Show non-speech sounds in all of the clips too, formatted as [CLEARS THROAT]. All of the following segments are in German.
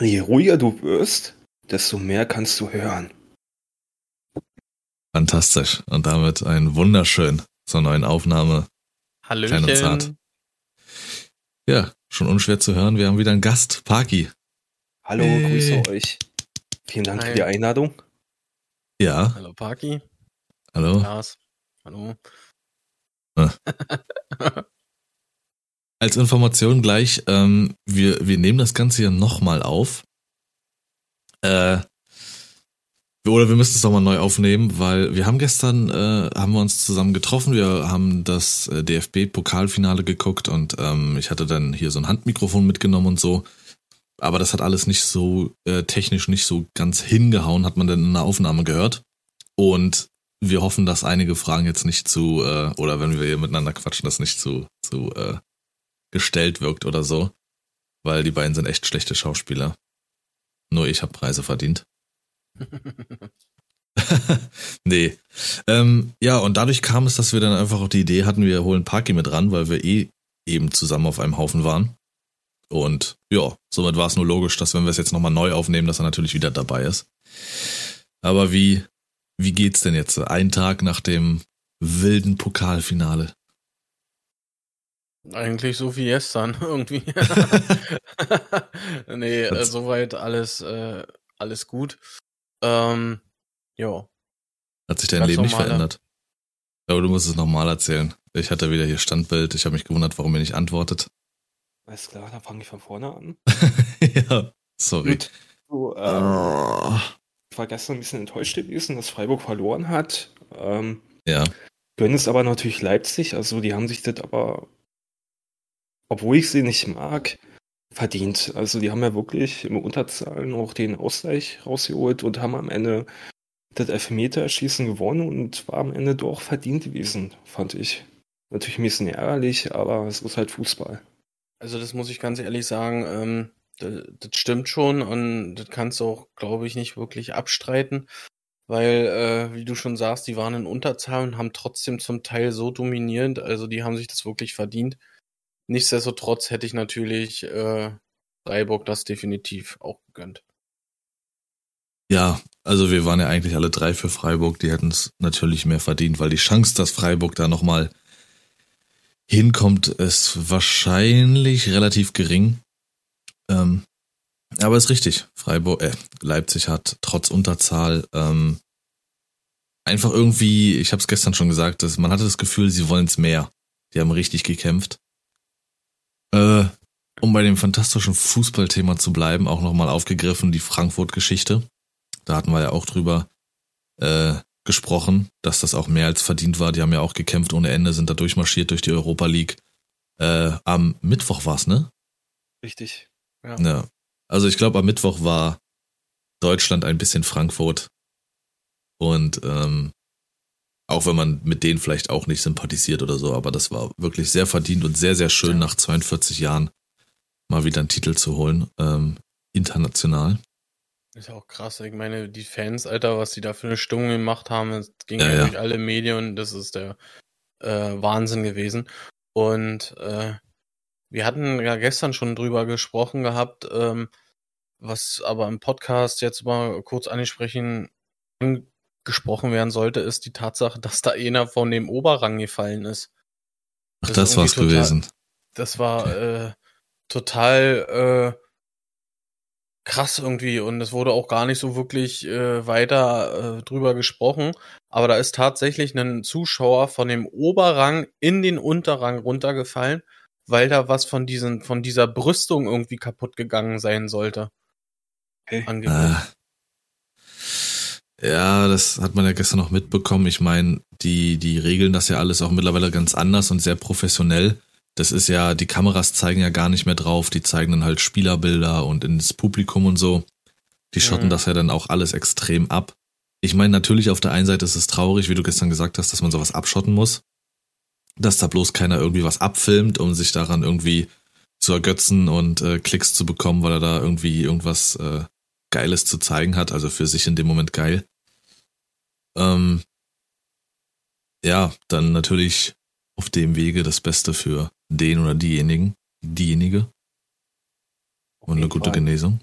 Je ruhiger du wirst, desto mehr kannst du hören. Fantastisch. Und damit ein wunderschön zur neuen Aufnahme. Hallöchen. Klein und zart. Ja, schon unschwer zu hören. Wir haben wieder einen Gast, Parky. Hallo, Hey. grüße euch. Vielen Dank Hi. für die Einladung. Ja, Hallo Parky. hallo. Lars. Hallo. [LAUGHS] Als Information gleich, ähm, wir, wir nehmen das Ganze hier nochmal auf. Äh, oder wir müssen es nochmal neu aufnehmen, weil wir haben gestern, äh, haben wir uns zusammen getroffen, wir haben das äh, DFB-Pokalfinale geguckt und ähm, ich hatte dann hier so ein Handmikrofon mitgenommen und so. Aber das hat alles nicht so äh, technisch nicht so ganz hingehauen, hat man dann in der Aufnahme gehört. Und wir hoffen, dass einige Fragen jetzt nicht zu, äh, oder wenn wir hier miteinander quatschen, das nicht zu, zu äh, gestellt wirkt oder so. Weil die beiden sind echt schlechte Schauspieler. Nur ich habe Preise verdient. [LAUGHS] nee. Ähm, ja, und dadurch kam es, dass wir dann einfach auch die Idee hatten, wir holen Parky mit ran, weil wir eh eben zusammen auf einem Haufen waren. Und ja, somit war es nur logisch, dass wenn wir es jetzt nochmal neu aufnehmen, dass er natürlich wieder dabei ist. Aber wie, wie geht's denn jetzt? Ein Tag nach dem wilden Pokalfinale. Eigentlich so wie gestern [LAUGHS] irgendwie. [LAUGHS] nee, äh, soweit alles, äh, alles gut. Ähm, ja. Hat sich dein Ganz Leben nicht normale- verändert? Aber du musst es nochmal erzählen. Ich hatte wieder hier Standbild. Ich habe mich gewundert, warum ihr nicht antwortet. Alles klar, dann fange ich von vorne an. [LAUGHS] ja, sorry. Gut. So, äh, Oh. ich war gestern ein bisschen enttäuscht gewesen, dass Freiburg verloren hat. Ähm, Ja, gönnen es aber natürlich Leipzig. Also die haben sich das aber, obwohl ich sie nicht mag, verdient. Also die haben ja wirklich im Unterzahlen auch den Ausgleich rausgeholt und haben am Ende das Elfmeterschießen gewonnen und war am Ende doch verdient gewesen, fand ich. Natürlich ein bisschen ärgerlich, aber es ist halt Fußball. Also das muss ich ganz ehrlich sagen, ähm, das, das stimmt schon und das kannst du auch, glaube ich, nicht wirklich abstreiten, weil, äh, wie du schon sagst, die waren in Unterzahl und haben trotzdem zum Teil so dominierend, also die haben sich das wirklich verdient. Nichtsdestotrotz hätte ich natürlich äh, Freiburg das definitiv auch gegönnt. ja, also wir waren ja eigentlich alle drei für Freiburg. Die hätten es natürlich mehr verdient, weil die Chance, dass Freiburg da nochmal hinkommt, ist wahrscheinlich relativ gering. Ähm, aber ist richtig. Freiburg, äh, Leipzig hat trotz Unterzahl ähm, einfach irgendwie, ich habe es gestern schon gesagt, dass man hatte das Gefühl, sie wollen es mehr. Die haben richtig gekämpft. Äh, um bei dem fantastischen Fußballthema zu bleiben, auch nochmal aufgegriffen, die Frankfurt-Geschichte. Da hatten wir ja auch drüber äh, gesprochen, dass das auch mehr als verdient war. Die haben ja auch gekämpft ohne Ende, sind da durchmarschiert durch die Europa League. Äh, am Mittwoch war's, ne? Richtig. Ja. Also ich glaube, am Mittwoch war Deutschland ein bisschen Frankfurt. Und ähm, auch wenn man mit denen vielleicht auch nicht sympathisiert oder so, aber das war wirklich sehr verdient und sehr, sehr schön, Ja. nach 42 Jahren mal wieder einen Titel zu holen. Ähm, international. Ist ja auch krass. Ich meine, die Fans, Alter, was die da für eine Stimmung gemacht haben, es ging Ja, ja, durch alle Medien, das ist der äh, Wahnsinn gewesen. Und äh, wir hatten ja gestern schon drüber gesprochen gehabt, ähm, was aber im Podcast jetzt mal kurz ansprechen angesprochen werden sollte, ist die Tatsache, dass da einer von dem Oberrang gefallen ist. Ach, Das war's total- gewesen. Das war äh, total äh, krass irgendwie und es wurde auch gar nicht so wirklich äh, weiter äh, drüber gesprochen. Aber da ist tatsächlich ein Zuschauer von dem Oberrang in den Unterrang runtergefallen, weil da was von diesen von dieser Brüstung irgendwie kaputt gegangen sein sollte. Okay. Angeblich. Ah. Ja, das hat man ja gestern noch mitbekommen. Ich meine, die, die regeln das ja alles auch mittlerweile ganz anders und sehr professionell. Das ist ja, die Kameras zeigen ja gar nicht mehr drauf, die zeigen dann halt Spielerbilder und ins Publikum und so. Die schotten Mhm. das ja dann auch alles extrem ab. Ich meine, natürlich auf der einen Seite ist es traurig, wie du gestern gesagt hast, dass man sowas abschotten muss. Dass da bloß keiner irgendwie was abfilmt, um sich daran irgendwie zu ergötzen und äh, Klicks zu bekommen, weil er da irgendwie irgendwas äh, Geiles zu zeigen hat, also für sich in dem Moment geil. Ähm, ja, dann natürlich auf dem Wege das Beste für den oder diejenigen, diejenige. Und eine gute Fall. Genesung.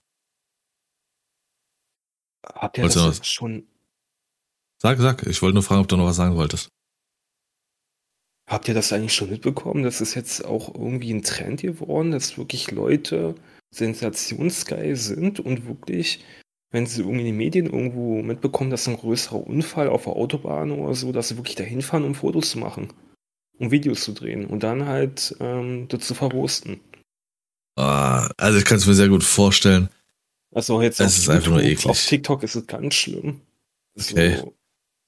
Habt ihr Wolltest das was- schon, Sag, sag, ich wollte nur fragen, ob du noch was sagen wolltest. habt ihr das eigentlich schon mitbekommen? Das ist jetzt auch irgendwie ein Trend geworden, dass wirklich Leute sensationsgeil sind und wirklich, wenn sie irgendwie in den Medien irgendwo mitbekommen, dass ein größerer Unfall auf der Autobahn oder so, dass sie wirklich dahin fahren, um Fotos zu machen, um Videos zu drehen und dann halt ähm, das zu verwursten. Ah, also ich kann es mir sehr gut vorstellen. Also jetzt Es auf ist einfach nur eklig. Auf TikTok ist es ganz schlimm. Okay. So,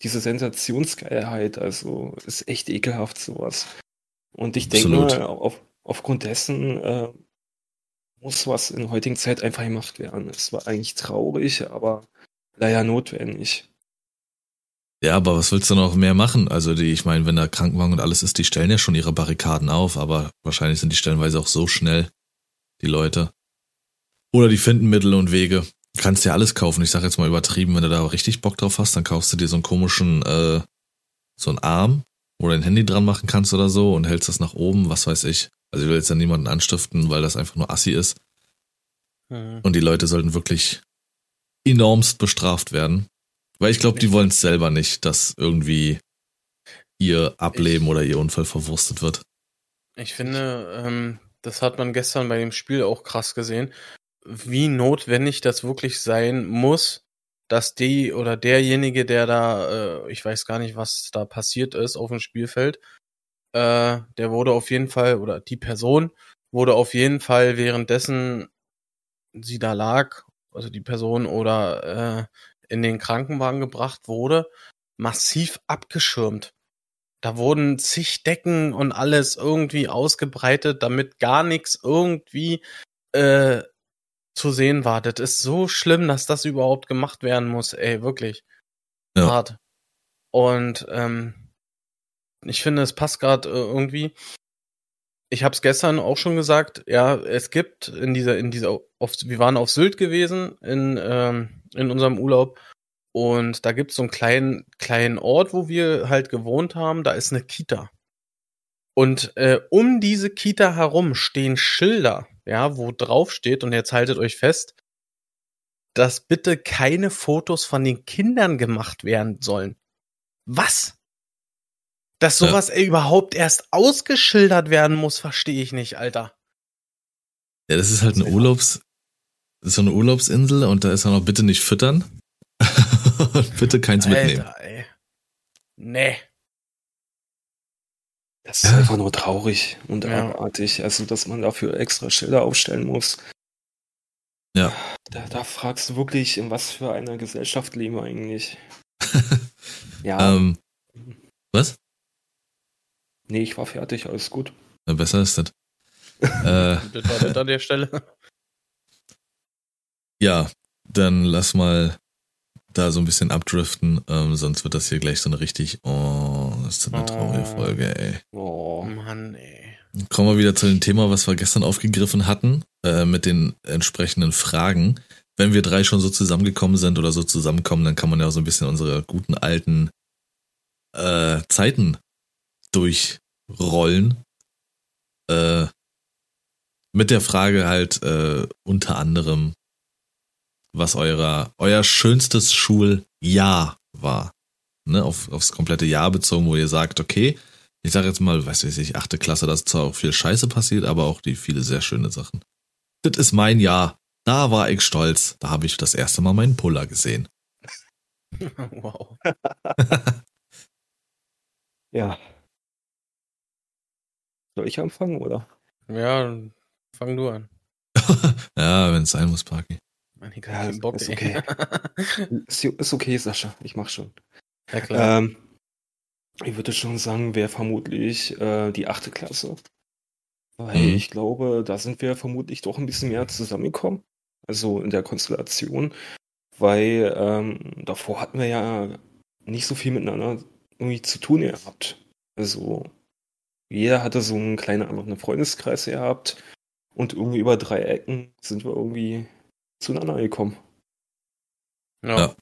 diese Sensationsgeilheit, also ist echt ekelhaft sowas. Und ich denke mal, auf, aufgrund dessen äh, muss was in heutigen Zeit einfach gemacht werden. Es war eigentlich traurig, aber leider notwendig. Ja, aber was willst du noch mehr machen? Also die, ich meine, wenn da Krankenwagen und alles ist, die stellen ja schon ihre Barrikaden auf, aber wahrscheinlich sind die stellenweise auch so schnell, die Leute. Oder die finden Mittel und Wege. Du kannst ja alles kaufen. Ich sag jetzt mal übertrieben, wenn du da richtig Bock drauf hast, dann kaufst du dir so einen komischen, äh, so einen Arm, wo du dein Handy dran machen kannst oder so und hältst das nach oben, was weiß ich. Also ich will jetzt ja niemanden anstiften, weil das einfach nur assi ist. Mhm. Und die Leute sollten wirklich enormst bestraft werden. Weil ich glaube, die wollen es selber nicht, dass irgendwie ihr Ableben Ich- oder ihr Unfall verwurstet wird. Ich finde, ähm, das hat man gestern bei dem Spiel auch krass gesehen, wie notwendig das wirklich sein muss, dass die oder derjenige, der da, äh, ich weiß gar nicht, was da passiert ist auf dem Spielfeld, äh, der wurde auf jeden Fall, oder die Person wurde auf jeden Fall währenddessen sie da lag, also die Person oder äh, in den Krankenwagen gebracht wurde, massiv abgeschirmt. Da wurden zig Decken und alles irgendwie ausgebreitet, damit gar nichts irgendwie äh, zu sehen war. Das ist so schlimm, dass das überhaupt gemacht werden muss, ey, wirklich. Ja. Hart. Und ähm, ich finde, es passt gerade äh, irgendwie. Ich habe es gestern auch schon gesagt, ja, es gibt in dieser, in dieser, auf, wir waren auf Sylt gewesen in, ähm, in unserem Urlaub und da gibt's so einen kleinen, kleinen Ort, wo wir halt gewohnt haben, da ist eine Kita. Und äh, um diese Kita herum stehen Schilder, ja, wo drauf steht, und jetzt haltet euch fest, dass bitte keine Fotos von den Kindern gemacht werden sollen. Was? Dass Ja. sowas ey, überhaupt erst ausgeschildert werden muss, verstehe ich nicht, Alter. Ja, das ist halt eine Sehr. Urlaubs, das ist so eine Urlaubsinsel und da ist dann auch bitte nicht füttern. [LAUGHS] bitte keins mitnehmen. Alter, ey. Nee. Das ist Ja. einfach nur traurig und Ja. abartig. Also, dass man dafür extra Schilder aufstellen muss. Ja. Da, da fragst du wirklich, in was für einer Gesellschaft leben wir eigentlich? [LAUGHS] Ja, ähm, was? nee, ich war fertig, alles gut. Na, besser ist das. [LAUGHS] äh, Das war das an der Stelle. ja, dann lass mal da so ein bisschen abdriften, ähm, sonst wird das hier gleich so eine richtig, oh, das ist eine traurige Oh. Folge, ey. Oh. Mann, ey. Kommen wir wieder zu dem Thema, was wir gestern aufgegriffen hatten, äh, mit den entsprechenden Fragen. Wenn wir drei schon so zusammengekommen sind oder so zusammenkommen, dann kann man ja so ein bisschen unsere guten alten äh, Zeiten durchrollen. Äh, mit der Frage halt äh, unter anderem, was eurer, euer schönstes Schuljahr war. Ne, auf, aufs komplette Jahr bezogen, wo ihr sagt, okay, ich sage jetzt mal, weiß ich, achte Klasse, da ist zwar auch viel Scheiße passiert, aber auch die viele sehr schöne Sachen. Das ist mein Jahr. Da war ich stolz. Da habe ich das erste Mal meinen Puller gesehen. [LAUGHS] wow. [LAUGHS] Ja. Soll ich anfangen, oder? Ja, fang du an. [LAUGHS] ja, wenn es sein muss, Parky. Mann, ich Ja, Bock, ist okay. Ist, ist okay, Sascha, ich mach schon. Ja, klar. Ähm, ich würde schon sagen, wäre vermutlich äh, die achte Klasse. Weil Mhm. ich glaube, da sind wir vermutlich doch ein bisschen mehr zusammengekommen. Also in der Konstellation. Weil ähm, davor hatten wir ja nicht so viel miteinander irgendwie zu tun gehabt. Also jeder hatte so einen kleinen anderen Freundeskreis gehabt. Und irgendwie über drei Ecken sind wir irgendwie zueinander gekommen. ja. ja.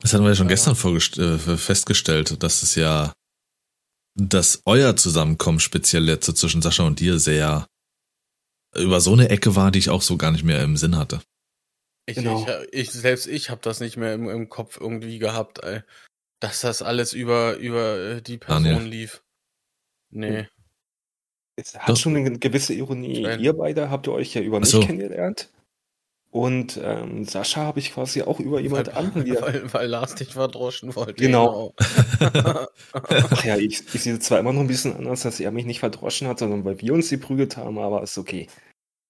Das hatten wir ja schon Ja. gestern äh, festgestellt, dass es ja, dass euer Zusammenkommen speziell jetzt so zwischen Sascha und dir sehr über so eine Ecke war, die ich auch so gar nicht mehr im Sinn hatte. Ich, Genau. ich, ich selbst ich habe das nicht mehr im, im Kopf irgendwie gehabt, ey, dass das alles über über äh, die Person Daniel. lief. Nee. Es hat Doch. schon eine gewisse Ironie. Ihr beide habt ihr euch ja über mich so. kennengelernt. Und ähm, Sascha habe ich quasi auch über jemand weil, anderen wieder. weil, weil Lars dich verdroschen wollte. Genau. genau. [LAUGHS] Ach ja, ich, ich sehe zwar immer noch ein bisschen anders, dass er mich nicht verdroschen hat, sondern weil wir uns geprügelt haben, aber ist okay.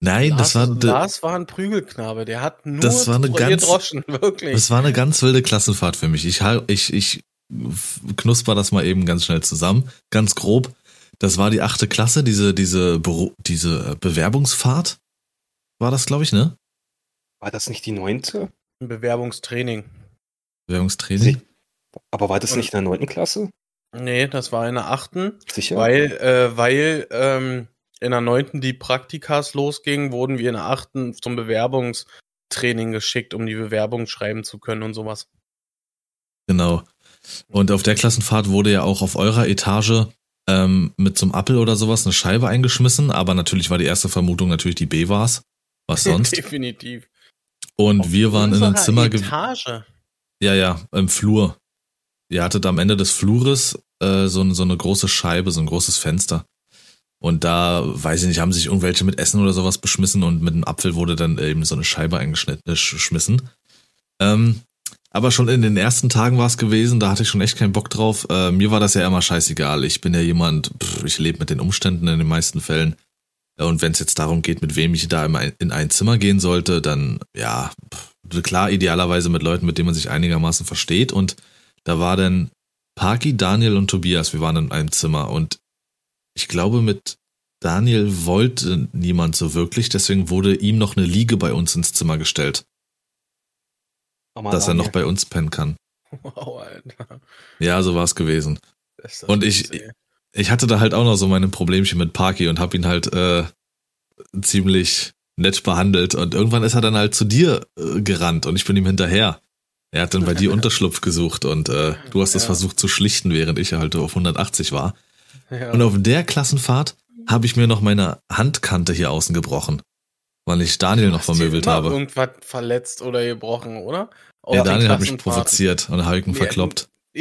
Nein, Lars, das war, Lars war ein Prügelknabe, der hat nur Das war eine ganz- gedroschen, wirklich. das war eine ganz wilde Klassenfahrt für mich. Ich, ich, ich knusper das mal eben ganz schnell zusammen, ganz grob. Das war die achte Klasse, diese, diese, diese Bewerbungsfahrt. War das, glaube ich, ne? War das nicht die neunte? Ein Bewerbungstraining. Bewerbungstraining. Aber war das nicht in der neunten Klasse? Nee, das war in der achten. Sicher? Weil, äh, weil ähm, in der neunten die Praktikas losgingen, wurden wir in der achten zum Bewerbungstraining geschickt, um die Bewerbung schreiben zu können und sowas. Genau. Und auf der Klassenfahrt wurde ja auch auf eurer Etage ähm, mit so einem Appel oder sowas eine Scheibe eingeschmissen, aber natürlich war die erste Vermutung natürlich die B war's. Was [LAUGHS] sonst? Definitiv. Und Auf wir waren in einem Zimmer ge- Etage. Ja, ja, im Flur. Ihr hattet am Ende des Flures äh, so, so eine große Scheibe, so ein großes Fenster. Und da, weiß ich nicht, haben sich irgendwelche mit Essen oder sowas beschmissen und mit einem Apfel wurde dann eben so eine Scheibe eingeschnitten, äh, sch- geschmissen. Ähm, aber schon in den ersten Tagen war es gewesen, da hatte ich schon echt keinen Bock drauf. Äh, mir war das ja immer scheißegal. Ich bin ja jemand, pff, ich lebe mit den Umständen in den meisten Fällen. Und wenn es jetzt darum geht, mit wem ich da in ein- in ein Zimmer gehen sollte, dann ja, klar, idealerweise mit Leuten, mit denen man sich einigermaßen versteht. Und da war dann Parky, Daniel und Tobias, wir waren in einem Zimmer. Und ich glaube, mit Daniel wollte niemand so wirklich, deswegen wurde ihm noch eine Liege bei uns ins Zimmer gestellt, Mama dass er noch bei uns pennen kann. Wow, [LAUGHS] Alter. Ja, so war es gewesen. Und ich-. Ich hatte da halt auch noch so meine Problemchen mit Parky und hab ihn halt äh, ziemlich nett behandelt und irgendwann ist er dann halt zu dir äh, gerannt und ich bin ihm hinterher. Er hat dann bei dir [LAUGHS] Unterschlupf gesucht und äh, du hast es Ja. versucht zu schlichten, während ich halt auf 180 war. Ja. Und auf der Klassenfahrt habe ich mir noch meine Handkante hier außen gebrochen, weil ich Daniel noch vermöbelt habe. Irgendwas verletzt oder gebrochen, oder? Auf Ja, Daniel hat mich provoziert und habe ihn Ja, verkloppt. [LAUGHS]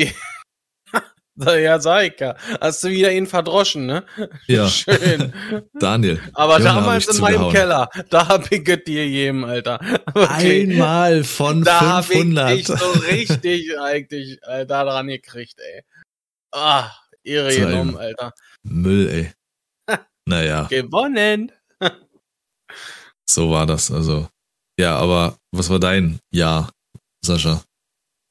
Ja, sag ich ja. Hast du wieder ihn verdroschen, ne? [LAUGHS] Ja, Schön. [LAUGHS] Daniel. Aber Junge, damals ich in meinem. Keller, da hab ich es dir jedem, Alter. [LAUGHS] Wirklich. Einmal von da hab ich 500. dich so richtig eigentlich äh, da dran gekriegt, ey. Ah, Zu genommen, Alter. Müll, ey. Naja, Gewonnen. so war das. Also, ja, aber was war dein Jahr, Sascha?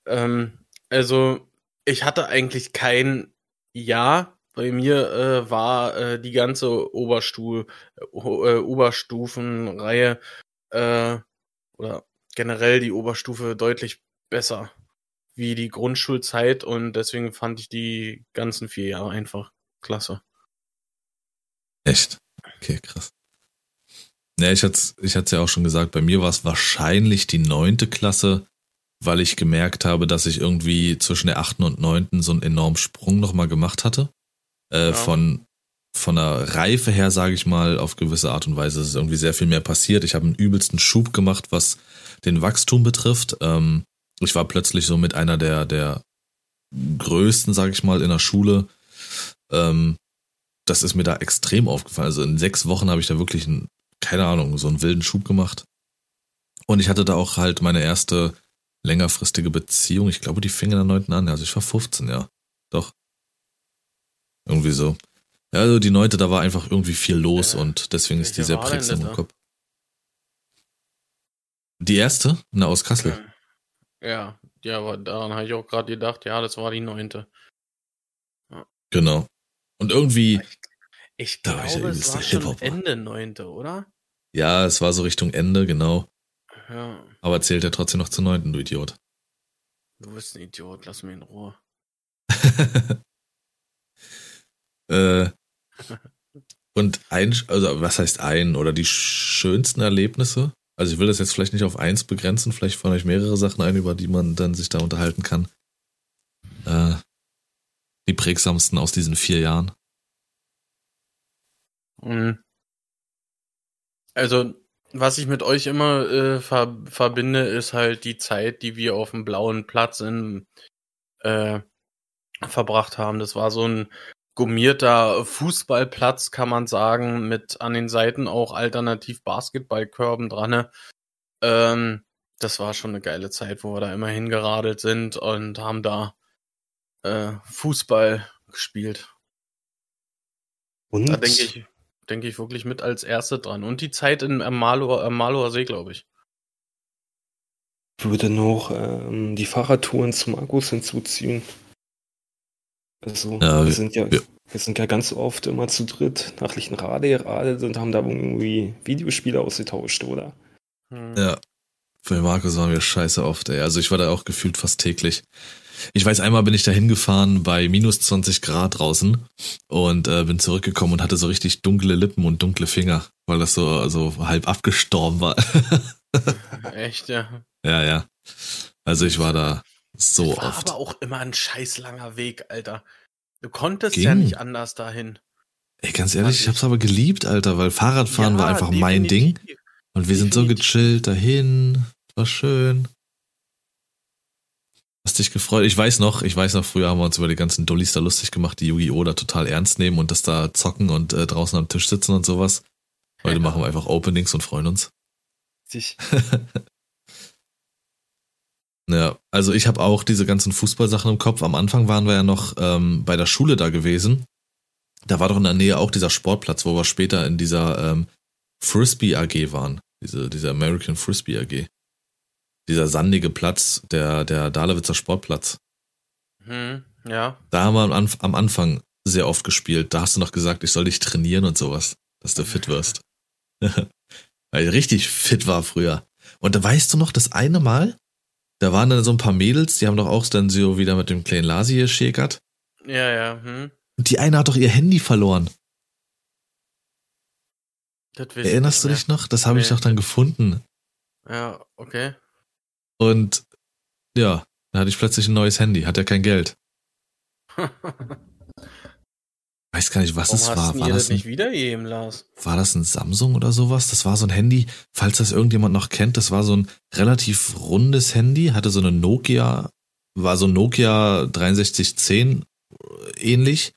Ähm, also, ich hatte eigentlich kein Ja. Bei mir äh, war äh, die ganze Oberstu äh, Oberstufenreihe äh, oder generell die Oberstufe deutlich besser wie die Grundschulzeit und deswegen fand ich die ganzen vier Jahre einfach klasse. Echt? Okay, krass. Ja, ich hatte ich hat's ja auch schon gesagt, bei mir war es wahrscheinlich die neunte Klasse, weil ich gemerkt habe, dass ich irgendwie zwischen der achten und neunten so einen enormen Sprung nochmal gemacht hatte. Äh, Ja. Von von der Reife her, sage ich mal, auf gewisse Art und Weise ist irgendwie sehr viel mehr passiert. Ich habe einen übelsten Schub gemacht, was den Wachstum betrifft. Ähm, ich war plötzlich so mit einer der, der größten, sage ich mal, in der Schule. Ähm, das ist mir da extrem aufgefallen. Also in sechs Wochen habe ich da wirklich, einen, keine Ahnung, so einen wilden Schub gemacht. Und ich hatte da auch halt meine erste längerfristige Beziehung. Ich glaube, die fing in der neunten an. Also ich war 15, ja. Doch. Irgendwie so. Ja, also die neunte, da war einfach irgendwie viel los Äh, und deswegen ist die sehr prägsam im? Kopf. Die erste? Na, aus Kassel. Ja, ja, aber daran habe ich auch gerade gedacht, ja, das war die neunte. Genau. Und irgendwie, Ich Da war ich glaube, es war schon. Ende neunte, oder? ja, es war so Richtung Ende, genau. Ja, Aber zählt ja trotzdem noch zur neunten, du Idiot. du bist ein Idiot, lass mich in Ruhe. [LAUGHS] äh, und ein, also was heißt ein oder die schönsten Erlebnisse? Also ich will das jetzt vielleicht nicht auf eins begrenzen, vielleicht fallen euch mehrere Sachen ein, über die man dann sich da unterhalten kann. Äh, die prägsamsten aus diesen vier Jahren. Mhm. Also, was ich mit euch immer äh, ver verbinde, ist halt die Zeit, die wir auf dem blauen Platz in, äh, verbracht haben. Das war so ein gummierter Fußballplatz, kann man sagen, mit an den Seiten auch alternativ Basketballkörben dran. Ähm, das war schon eine geile Zeit, wo wir da immer hingeradelt sind und haben da äh, Fußball gespielt. Und? Da denke ich, denke ich wirklich mit als erste dran. Und die Zeit in Maloer, Maloer See, glaube ich. Würde noch ähm, die Fahrradtouren zum Markus hinzuziehen. Also, ja, wir sind ja, wir, wir sind ja ganz oft immer zu dritt nach Lichtenrade geradelt und haben da irgendwie Videospiele ausgetauscht, oder? Hm. Ja. Bei Markus waren wir scheiße oft, ey. Also ich war da auch gefühlt fast täglich. Ich weiß, einmal bin ich da hingefahren bei minus 20 Grad draußen und äh, bin zurückgekommen und hatte so richtig dunkle Lippen und dunkle Finger, weil das so, so halb abgestorben war. [LAUGHS] Echt, ja. Ja, ja. Also ich war da so das war oft. aber auch immer ein scheiß langer Weg, Alter. Du konntest Ging. ja nicht anders dahin. Ey, ganz ehrlich, ich hab's aber geliebt, Alter, weil Fahrradfahren ja, war einfach definitiv. mein Ding. Und wir definitiv. sind so gechillt dahin. War schön. Hast dich gefreut? Ich weiß noch, ich weiß noch, früher haben wir uns über die ganzen Dullis da lustig gemacht, die Yu-Gi-Oh! da total ernst nehmen und das da zocken und äh, draußen am Tisch sitzen und sowas. Heute ja. machen wir einfach Openings und freuen uns. Sich. [LAUGHS] Ja, also ich habe auch diese ganzen Fußballsachen im Kopf. Am Anfang waren wir ja noch ähm, bei der Schule da gewesen. Da war doch in der Nähe auch dieser Sportplatz, wo wir später in dieser ähm, Frisbee AG waren. Diese, diese American Frisbee AG. Dieser sandige Platz, der, der Dahlewitzer Sportplatz. Hm, ja. Da haben wir am, am Anfang sehr oft gespielt. Da hast du noch gesagt, ich soll dich trainieren und sowas, dass du fit wirst. [LAUGHS] Weil ich richtig fit war früher. Und da weißt du noch, das eine Mal, da waren dann so ein paar Mädels, die haben doch auch dann so wieder mit dem kleinen Lasi geschäkert. Ja, ja. Hm. Und die eine hat doch ihr Handy verloren. Erinnerst du dich noch? Das habe nee. ich doch dann gefunden. Ja, okay. Und ja, da hatte ich plötzlich ein neues Handy, hat ja kein Geld. [LAUGHS] weiß gar nicht, was Warum es war. War das, ein, Lars? war das ein Samsung oder sowas? Das war so ein Handy, falls das irgendjemand noch kennt, das war so ein relativ rundes Handy, hatte so eine Nokia, war so ein Nokia 6310 ähnlich,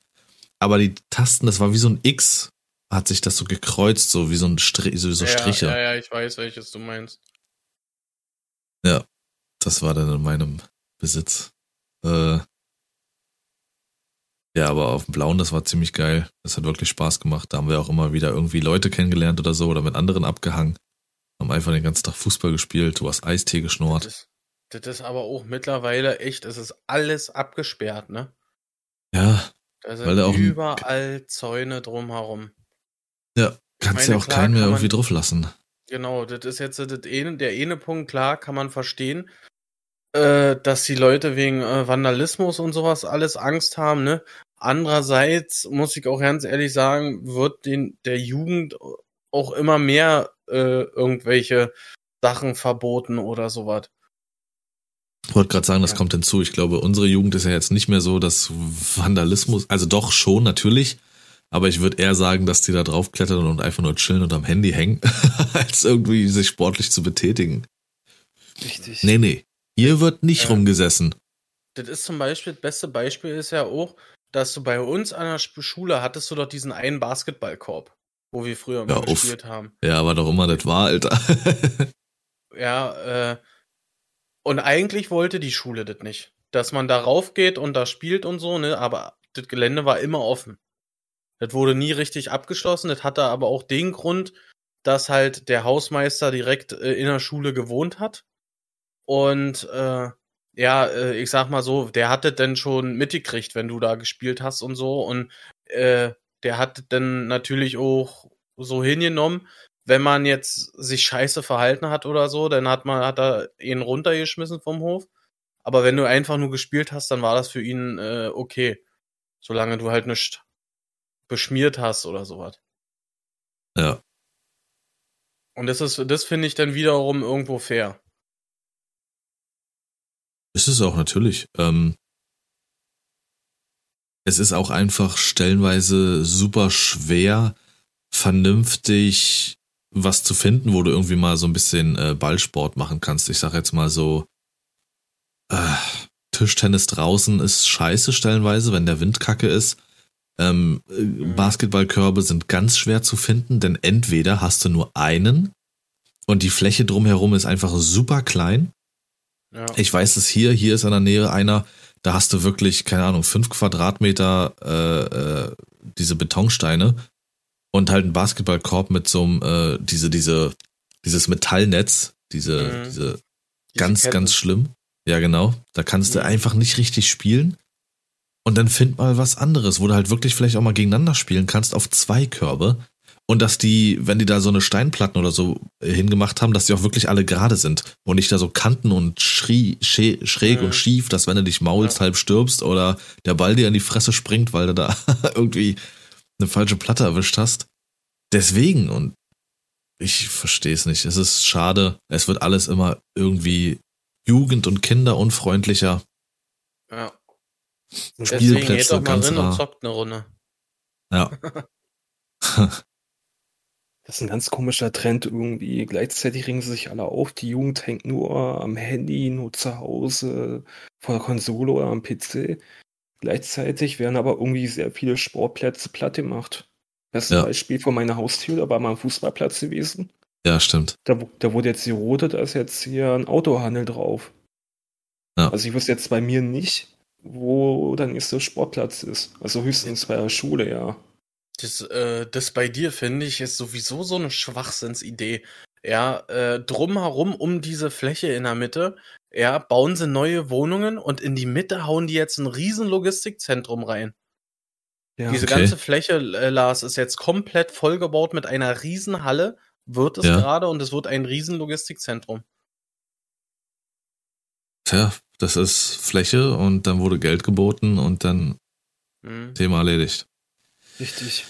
aber die Tasten, das war wie so ein X, hat sich das so gekreuzt, so wie so ein Strich, so, so Striche. Ja, ja, ich weiß, welches du meinst. Ja, das war dann in meinem Besitz. Äh, ja, aber auf dem Blauen, das war ziemlich geil. Das hat wirklich Spaß gemacht. Da haben wir auch immer wieder irgendwie Leute kennengelernt oder so oder mit anderen abgehangen. Haben einfach den ganzen Tag Fußball gespielt, du hast Eistee geschnurrt. Das ist, das ist aber auch mittlerweile echt, es ist alles abgesperrt, ne? Ja. Da sind weil da auch überall Zäune drumherum. Ja, kannst ja auch keinen mehr irgendwie drauf lassen. Genau, das ist jetzt eine, der eine Punkt, klar, kann man verstehen äh, dass die Leute wegen äh, Vandalismus und sowas alles Angst haben, ne? Andererseits muss ich auch ganz ehrlich sagen, wird den der Jugend auch immer mehr äh, irgendwelche Sachen verboten oder sowas. Ich wollte gerade sagen, das ja. kommt hinzu. Ich glaube, unsere Jugend ist ja jetzt nicht mehr so, dass Vandalismus, also doch schon natürlich, aber ich würde eher sagen, dass die da draufklettern und einfach nur chillen und am Handy hängen, [LAUGHS] als irgendwie sich sportlich zu betätigen. Richtig. Nee, nee. Hier wird nicht ja. rumgesessen. Das ist zum Beispiel, das beste Beispiel ist ja auch, dass du bei uns an der Schule hattest du doch diesen einen Basketballkorb, wo wir früher immer ja, gespielt haben. Ja, war doch immer das war, Alter. [LAUGHS] ja, äh, und eigentlich wollte die Schule das nicht. Dass man da raufgeht und da spielt und so, ne, aber das Gelände war immer offen. Das wurde nie richtig abgeschlossen. Das hatte aber auch den Grund, dass halt der Hausmeister direkt äh, in der Schule gewohnt hat und äh, ja, äh, ich sag mal so, der hatte denn schon mitgekriegt, wenn du da gespielt hast und so. Und äh, der hat dann natürlich auch so hingenommen, wenn man jetzt sich scheiße verhalten hat oder so, dann hat man, hat er ihn runtergeschmissen vom Hof. Aber wenn du einfach nur gespielt hast, dann war das für ihn äh, okay. Solange du halt nicht beschmiert hast oder sowas. Ja. Und das ist, das finde ich dann wiederum irgendwo fair. Ist es auch natürlich. Ähm, es ist auch einfach stellenweise super schwer, vernünftig was zu finden, wo du irgendwie mal so ein bisschen äh, Ballsport machen kannst. Ich sag jetzt mal so, äh, Tischtennis draußen ist scheiße stellenweise, wenn der Wind kacke ist. Ähm, äh, Mhm. Basketballkörbe sind ganz schwer zu finden, denn entweder hast du nur einen und die Fläche drumherum ist einfach super klein. Ja. Ich weiß es hier, hier ist in der Nähe einer, da hast du wirklich, keine Ahnung, fünf Quadratmeter äh, äh, diese Betonsteine und halt einen Basketballkorb mit so einem, äh, diese, diese, dieses Metallnetz, diese, Mhm. diese Diese ganz, Ketten. ganz schlimm. Ja, genau. Da kannst du Mhm. einfach nicht richtig spielen. Und dann find mal was anderes, wo du halt wirklich vielleicht auch mal gegeneinander spielen kannst auf zwei Körbe. Und dass die, wenn die da so eine Steinplatten oder so äh, hingemacht haben, dass die auch wirklich alle gerade sind. Und nicht da so Kanten und schrie, schä, schräg Mhm. und schief, dass wenn du dich maulst, Ja. halb stirbst oder der Ball dir in die Fresse springt, weil du da [LAUGHS] irgendwie eine falsche Platte erwischt hast. Deswegen, und ich verstehe es nicht. Es ist schade. Es wird alles immer irgendwie jugend- und kinderunfreundlicher. Spielplätze Deswegen geht doch mal ganz rein und rar. zockt eine Runde. Ja. [LAUGHS] Das ist ein ganz komischer Trend irgendwie. Gleichzeitig ringen sie sich alle auf. Die Jugend hängt nur am Handy, nur zu Hause, vor der Konsole oder am PC. Gleichzeitig werden aber irgendwie sehr viele Sportplätze platt gemacht. Bestes Ja. Beispiel vor meiner Haustür, da war mal ein Fußballplatz gewesen. ja, stimmt. Da, da wurde jetzt die rote, da ist jetzt hier ein Autohandel drauf. Ja. Also ich wüsste jetzt bei mir nicht, wo der nächste Sportplatz ist. Also höchstens bei der Schule, ja. Das, äh, das bei dir, finde ich, ist sowieso so eine Schwachsinnsidee. Ja, äh, drumherum um diese Fläche in der Mitte, ja, bauen sie neue Wohnungen und in die Mitte hauen die jetzt ein riesen Logistikzentrum rein. Ja, Diese Okay. ganze Fläche, äh, Lars, ist jetzt komplett vollgebaut mit einer riesen Halle, wird es Ja. gerade und es wird ein riesen Logistikzentrum. Tja, das ist Fläche und dann wurde Geld geboten und dann Hm. Thema erledigt. richtig.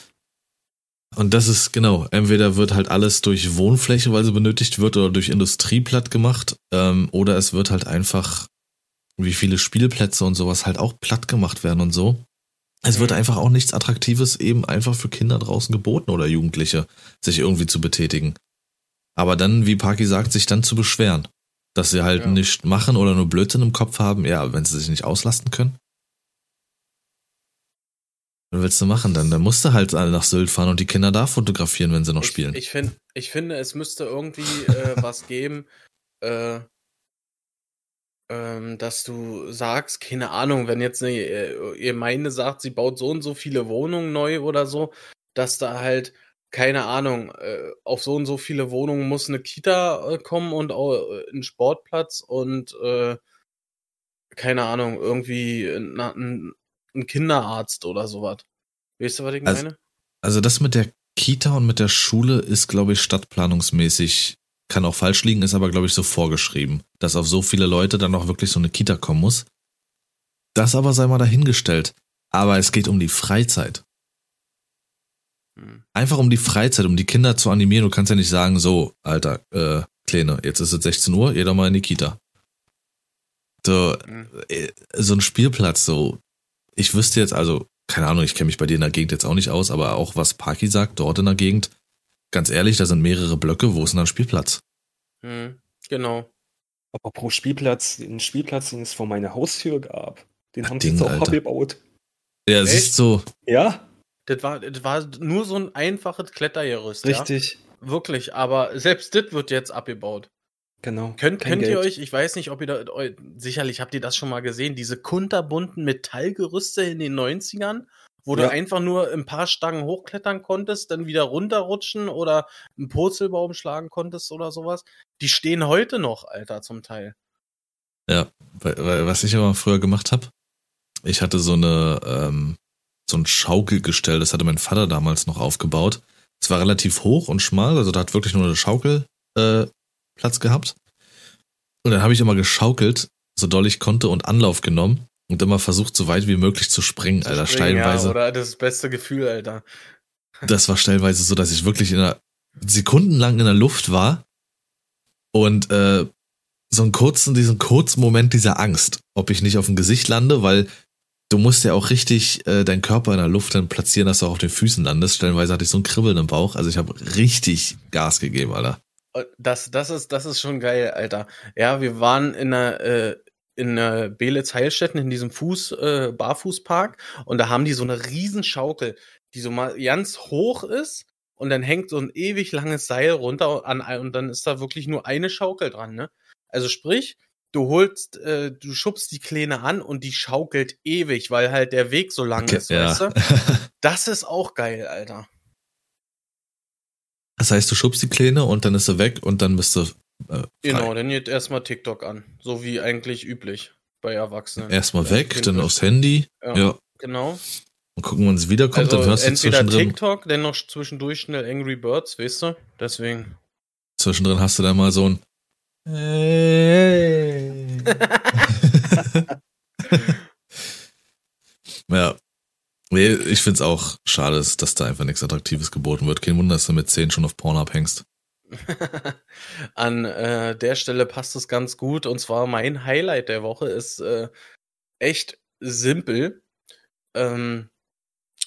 Und das ist genau, entweder wird halt alles durch Wohnfläche, weil sie benötigt wird, oder durch Industrie platt gemacht, ähm, oder es wird halt einfach, wie viele Spielplätze und sowas halt auch platt gemacht werden und so. Es wird Mhm. einfach auch nichts Attraktives eben einfach für Kinder draußen geboten oder Jugendliche, sich irgendwie zu betätigen. Aber dann, wie Parky sagt, sich dann zu beschweren, dass sie halt Ja. nicht machen oder nur Blödsinn im Kopf haben, ja, wenn sie sich nicht auslasten können. Was willst du machen dann? Dann musst du halt alle nach Sylt fahren und die Kinder da fotografieren, wenn sie noch ich, spielen. Ich, find, ich finde, es müsste irgendwie äh, [LAUGHS] was geben, äh, ähm, dass du sagst, keine Ahnung, wenn jetzt eine äh, Gemeinde sagt, sie baut so und so viele Wohnungen neu oder so, dass da halt, keine Ahnung, äh, auf so und so viele Wohnungen muss eine Kita äh, kommen und auch äh, ein Sportplatz und äh, keine Ahnung, irgendwie ein Kinderarzt oder sowas. Weißt du, was ich Also- meine? Also das mit der Kita und mit der Schule ist, glaube ich, stadtplanungsmäßig, kann auch falsch liegen, ist aber, glaube ich, so vorgeschrieben, dass auf so viele Leute dann auch wirklich so eine Kita kommen muss. Das aber sei mal dahingestellt. Aber es geht um die Freizeit. Hm. Einfach um die Freizeit, um die Kinder zu animieren. Du kannst ja nicht sagen, so, Alter, äh, Kleine, jetzt ist es 16 Uhr, jeder mal in die Kita. So, Hm. äh, so ein Spielplatz, so, ich wüsste jetzt, also, keine Ahnung, ich kenne mich bei dir in der Gegend jetzt auch nicht aus, aber auch was Parky sagt, dort in der Gegend, ganz ehrlich, da sind mehrere Blöcke, wo ist denn ein Spielplatz? Hm. Genau. Aber pro Spielplatz, den Spielplatz, den es vor meiner Haustür gab, den Ach, haben sie Ding, jetzt auch Alter. abgebaut. Ja, Echt? siehst du, Ja, Das war, das war nur so ein einfaches Klettergerüst. richtig. Ja? Wirklich, aber selbst das wird jetzt abgebaut. Genau. Könnt, könnt ihr euch, ich weiß nicht, ob ihr da, sicherlich habt ihr das schon mal gesehen, diese kunterbunten Metallgerüste in den 90ern, wo Ja. du einfach nur ein paar Stangen hochklettern konntest, dann wieder runterrutschen oder einen Purzelbaum schlagen konntest oder sowas. Die stehen heute noch, Alter, zum Teil. Ja, weil, weil, was ich aber früher gemacht habe, ich hatte so eine ähm, so ein Schaukelgestell, das hatte mein Vater damals noch aufgebaut. Es war relativ hoch und schmal, also da hat wirklich nur eine Schaukel äh, Platz gehabt. Und dann habe ich immer geschaukelt, so doll ich konnte und Anlauf genommen und immer versucht, so weit wie möglich zu springen, Alter. Zu springen, Stellenweise. Ja, oder das beste Gefühl, Alter. das war stellenweise so, dass ich wirklich in einer sekundenlang in der Luft war und äh, so einen kurzen, diesen kurzen Moment dieser Angst, ob ich nicht auf dem Gesicht lande, weil du musst ja auch richtig äh, deinen Körper in der Luft dann platzieren, dass du auch auf den Füßen landest. Stellenweise hatte ich so ein Kribbeln im Bauch. Also ich habe richtig Gas gegeben, Alter. Äh, das, das ist, das ist schon geil, Alter. Ja, wir waren in einer, äh, in äh, Belitz Heilstätten in diesem Fuß, äh, Barfußpark und da haben die so eine Riesenschaukel, die so mal ganz hoch ist und dann hängt so ein ewig langes Seil runter an, und dann ist da wirklich nur eine Schaukel dran, ne? Also sprich, du holst, äh, du schubst die Kleine an und die schaukelt ewig, weil halt der Weg so lang okay, ist, ja. weißt du? [LAUGHS] Das ist auch geil, Alter. Das heißt, du schubst die Kleine und dann ist sie weg und dann bist du. Äh, genau, dann geht erstmal TikTok an. So wie eigentlich üblich bei Erwachsenen. Erstmal weg, dann aufs Handy. Ja. ja. Genau. Und gucken, wann es wiederkommt, also dann hörst du entweder TikTok, dann noch zwischendurch schnell Angry Birds, weißt du? Deswegen. Zwischendrin hast du dann mal so ein Hey. [LAUGHS] ja. Nee, ich find's auch schade, dass da einfach nichts Attraktives geboten wird. Kein Wunder, dass du mit 10 schon auf Porn abhängst. [LAUGHS] An äh, der Stelle passt es ganz gut. Und zwar mein Highlight der Woche ist äh, echt simpel. Ähm,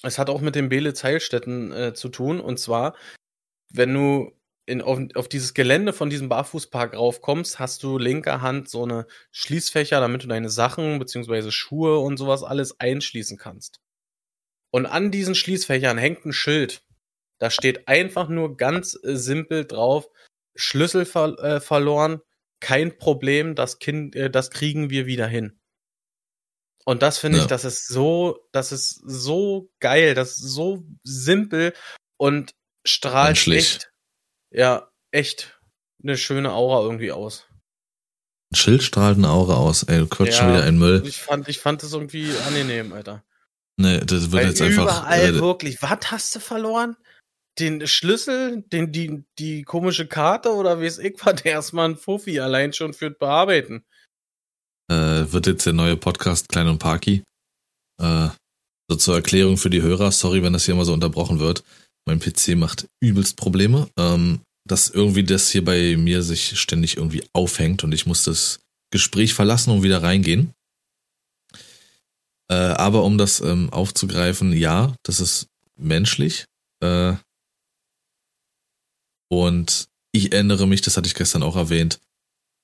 es hat auch mit den Belitz Heilstätten äh, zu tun. Und zwar, wenn du in, auf, auf dieses Gelände von diesem Barfußpark raufkommst, hast du linker Hand so eine Schließfächer, damit du deine Sachen beziehungsweise Schuhe und sowas alles einschließen kannst. Und an diesen Schließfächern hängt ein Schild. Da steht einfach nur ganz äh, simpel drauf, Schlüssel ver äh, verloren, kein Problem, das Kind, äh, das kriegen wir wieder hin. Und das finde ja. ich, das ist so, das ist so geil, das ist so simpel und strahlt echt ja, echt eine schöne Aura irgendwie aus. Ein Schild strahlt eine Aura aus. Ey, du quatsch ja, schon wieder ein Müll. Ich fand, ich fand das irgendwie angenehm, Alter. Nee, das wird Weil jetzt einfach. Überall äh, wirklich. Was hast du verloren? Den Schlüssel, den, die, die komische Karte oder wie es ich war, [LAUGHS] der erstmal ein Fuffi allein schon für Bearbeiten. Äh, wird jetzt der neue Podcast Klein und Parky. Äh, so zur Erklärung für die Hörer, sorry, wenn das hier mal so unterbrochen wird. Mein PC macht übelst Probleme. Ähm, dass irgendwie das hier bei mir sich ständig irgendwie aufhängt und ich muss das Gespräch verlassen und wieder reingehen. Äh, aber um das ähm, aufzugreifen, ja, das ist menschlich. Äh, und ich erinnere mich, das hatte ich gestern auch erwähnt,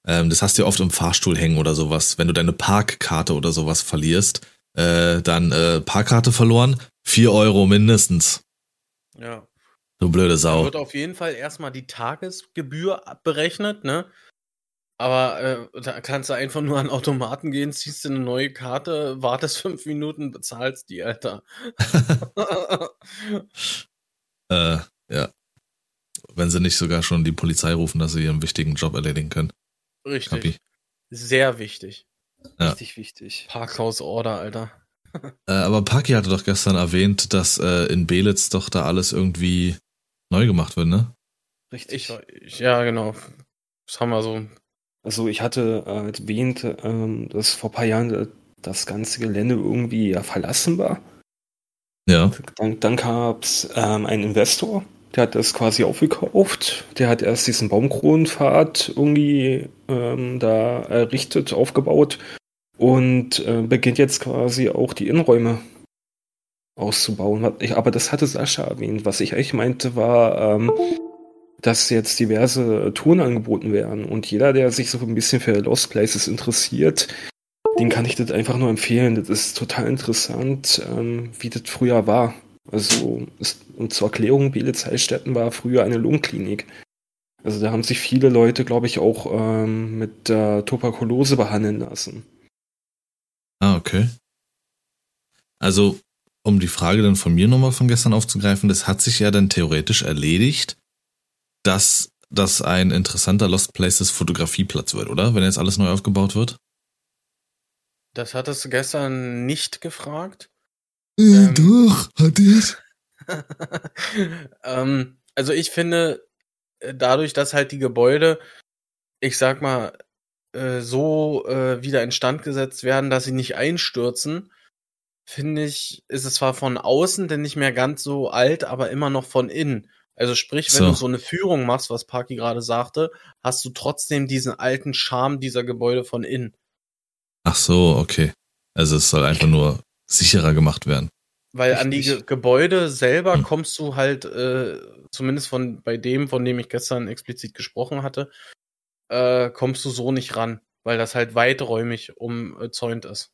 ähm, das hast du ja oft im Fahrstuhl hängen oder sowas. Wenn du deine Parkkarte oder sowas verlierst, äh, dann äh, Parkkarte verloren, vier Euro mindestens. Ja. Du blöde Sau. Da wird auf jeden Fall erstmal die Tagesgebühr berechnet, ne? Aber äh, da kannst du einfach nur an Automaten gehen, ziehst dir eine neue Karte, wartest fünf Minuten, bezahlst die, Alter. [LAUGHS] äh, ja. Wenn sie nicht sogar schon die Polizei rufen, dass sie ihren wichtigen Job erledigen können. Richtig. Kapi. Sehr wichtig. Ja. Richtig wichtig. Parkhaus-Order, Alter. Äh, aber Paki hatte doch gestern erwähnt, dass äh, in Belitz doch da alles irgendwie neu gemacht wird, ne? Richtig. Ich, ja, genau. Das haben wir so. Also ich hatte äh, erwähnt, ähm, dass vor ein paar Jahren das ganze Gelände irgendwie ja verlassen war. Ja. Dann, dann gab es ähm, einen Investor, der hat das quasi aufgekauft. Der hat erst diesen Baumkronenpfad irgendwie ähm, da errichtet, aufgebaut und äh, beginnt jetzt quasi auch die Innenräume auszubauen. Aber das hatte Sascha erwähnt. Was ich eigentlich meinte, war, ähm, dass jetzt diverse Touren angeboten werden. Und jeder, der sich so ein bisschen für Lost Places interessiert, den kann ich das einfach nur empfehlen. Das ist total interessant, ähm, wie das früher war. Also, ist, und zur Erklärung, Belitz Heilstätten war früher eine Lungenklinik. Also da haben sich viele Leute, glaube ich, auch ähm, mit äh, Tuberkulose behandeln lassen. Okay. Also um die Frage dann von mir nochmal von gestern aufzugreifen, das hat sich ja dann theoretisch erledigt, dass das ein interessanter Lost Places Fotografieplatz wird, oder? Wenn jetzt alles neu aufgebaut wird? Das hattest du gestern nicht gefragt. Äh, ähm, doch, hat es. [LAUGHS] ähm, also ich finde, äh, dadurch, dass halt die Gebäude, ich sag mal, äh, so äh, wieder instand gesetzt werden, dass sie nicht einstürzen, finde ich, ist es zwar von außen denn nicht mehr ganz so alt, aber immer noch von innen. Also sprich, wenn so. du so eine Führung machst, was Parky gerade sagte, hast du trotzdem diesen alten Charme dieser Gebäude von innen. Ach so, okay. Also es soll einfach nur sicherer gemacht werden. Weil an die Richtig. Ge Gebäude selber Hm. kommst du halt, äh, zumindest von bei dem, von dem ich gestern explizit gesprochen hatte, äh, kommst du so nicht ran, weil das halt weiträumig umzäunt ist.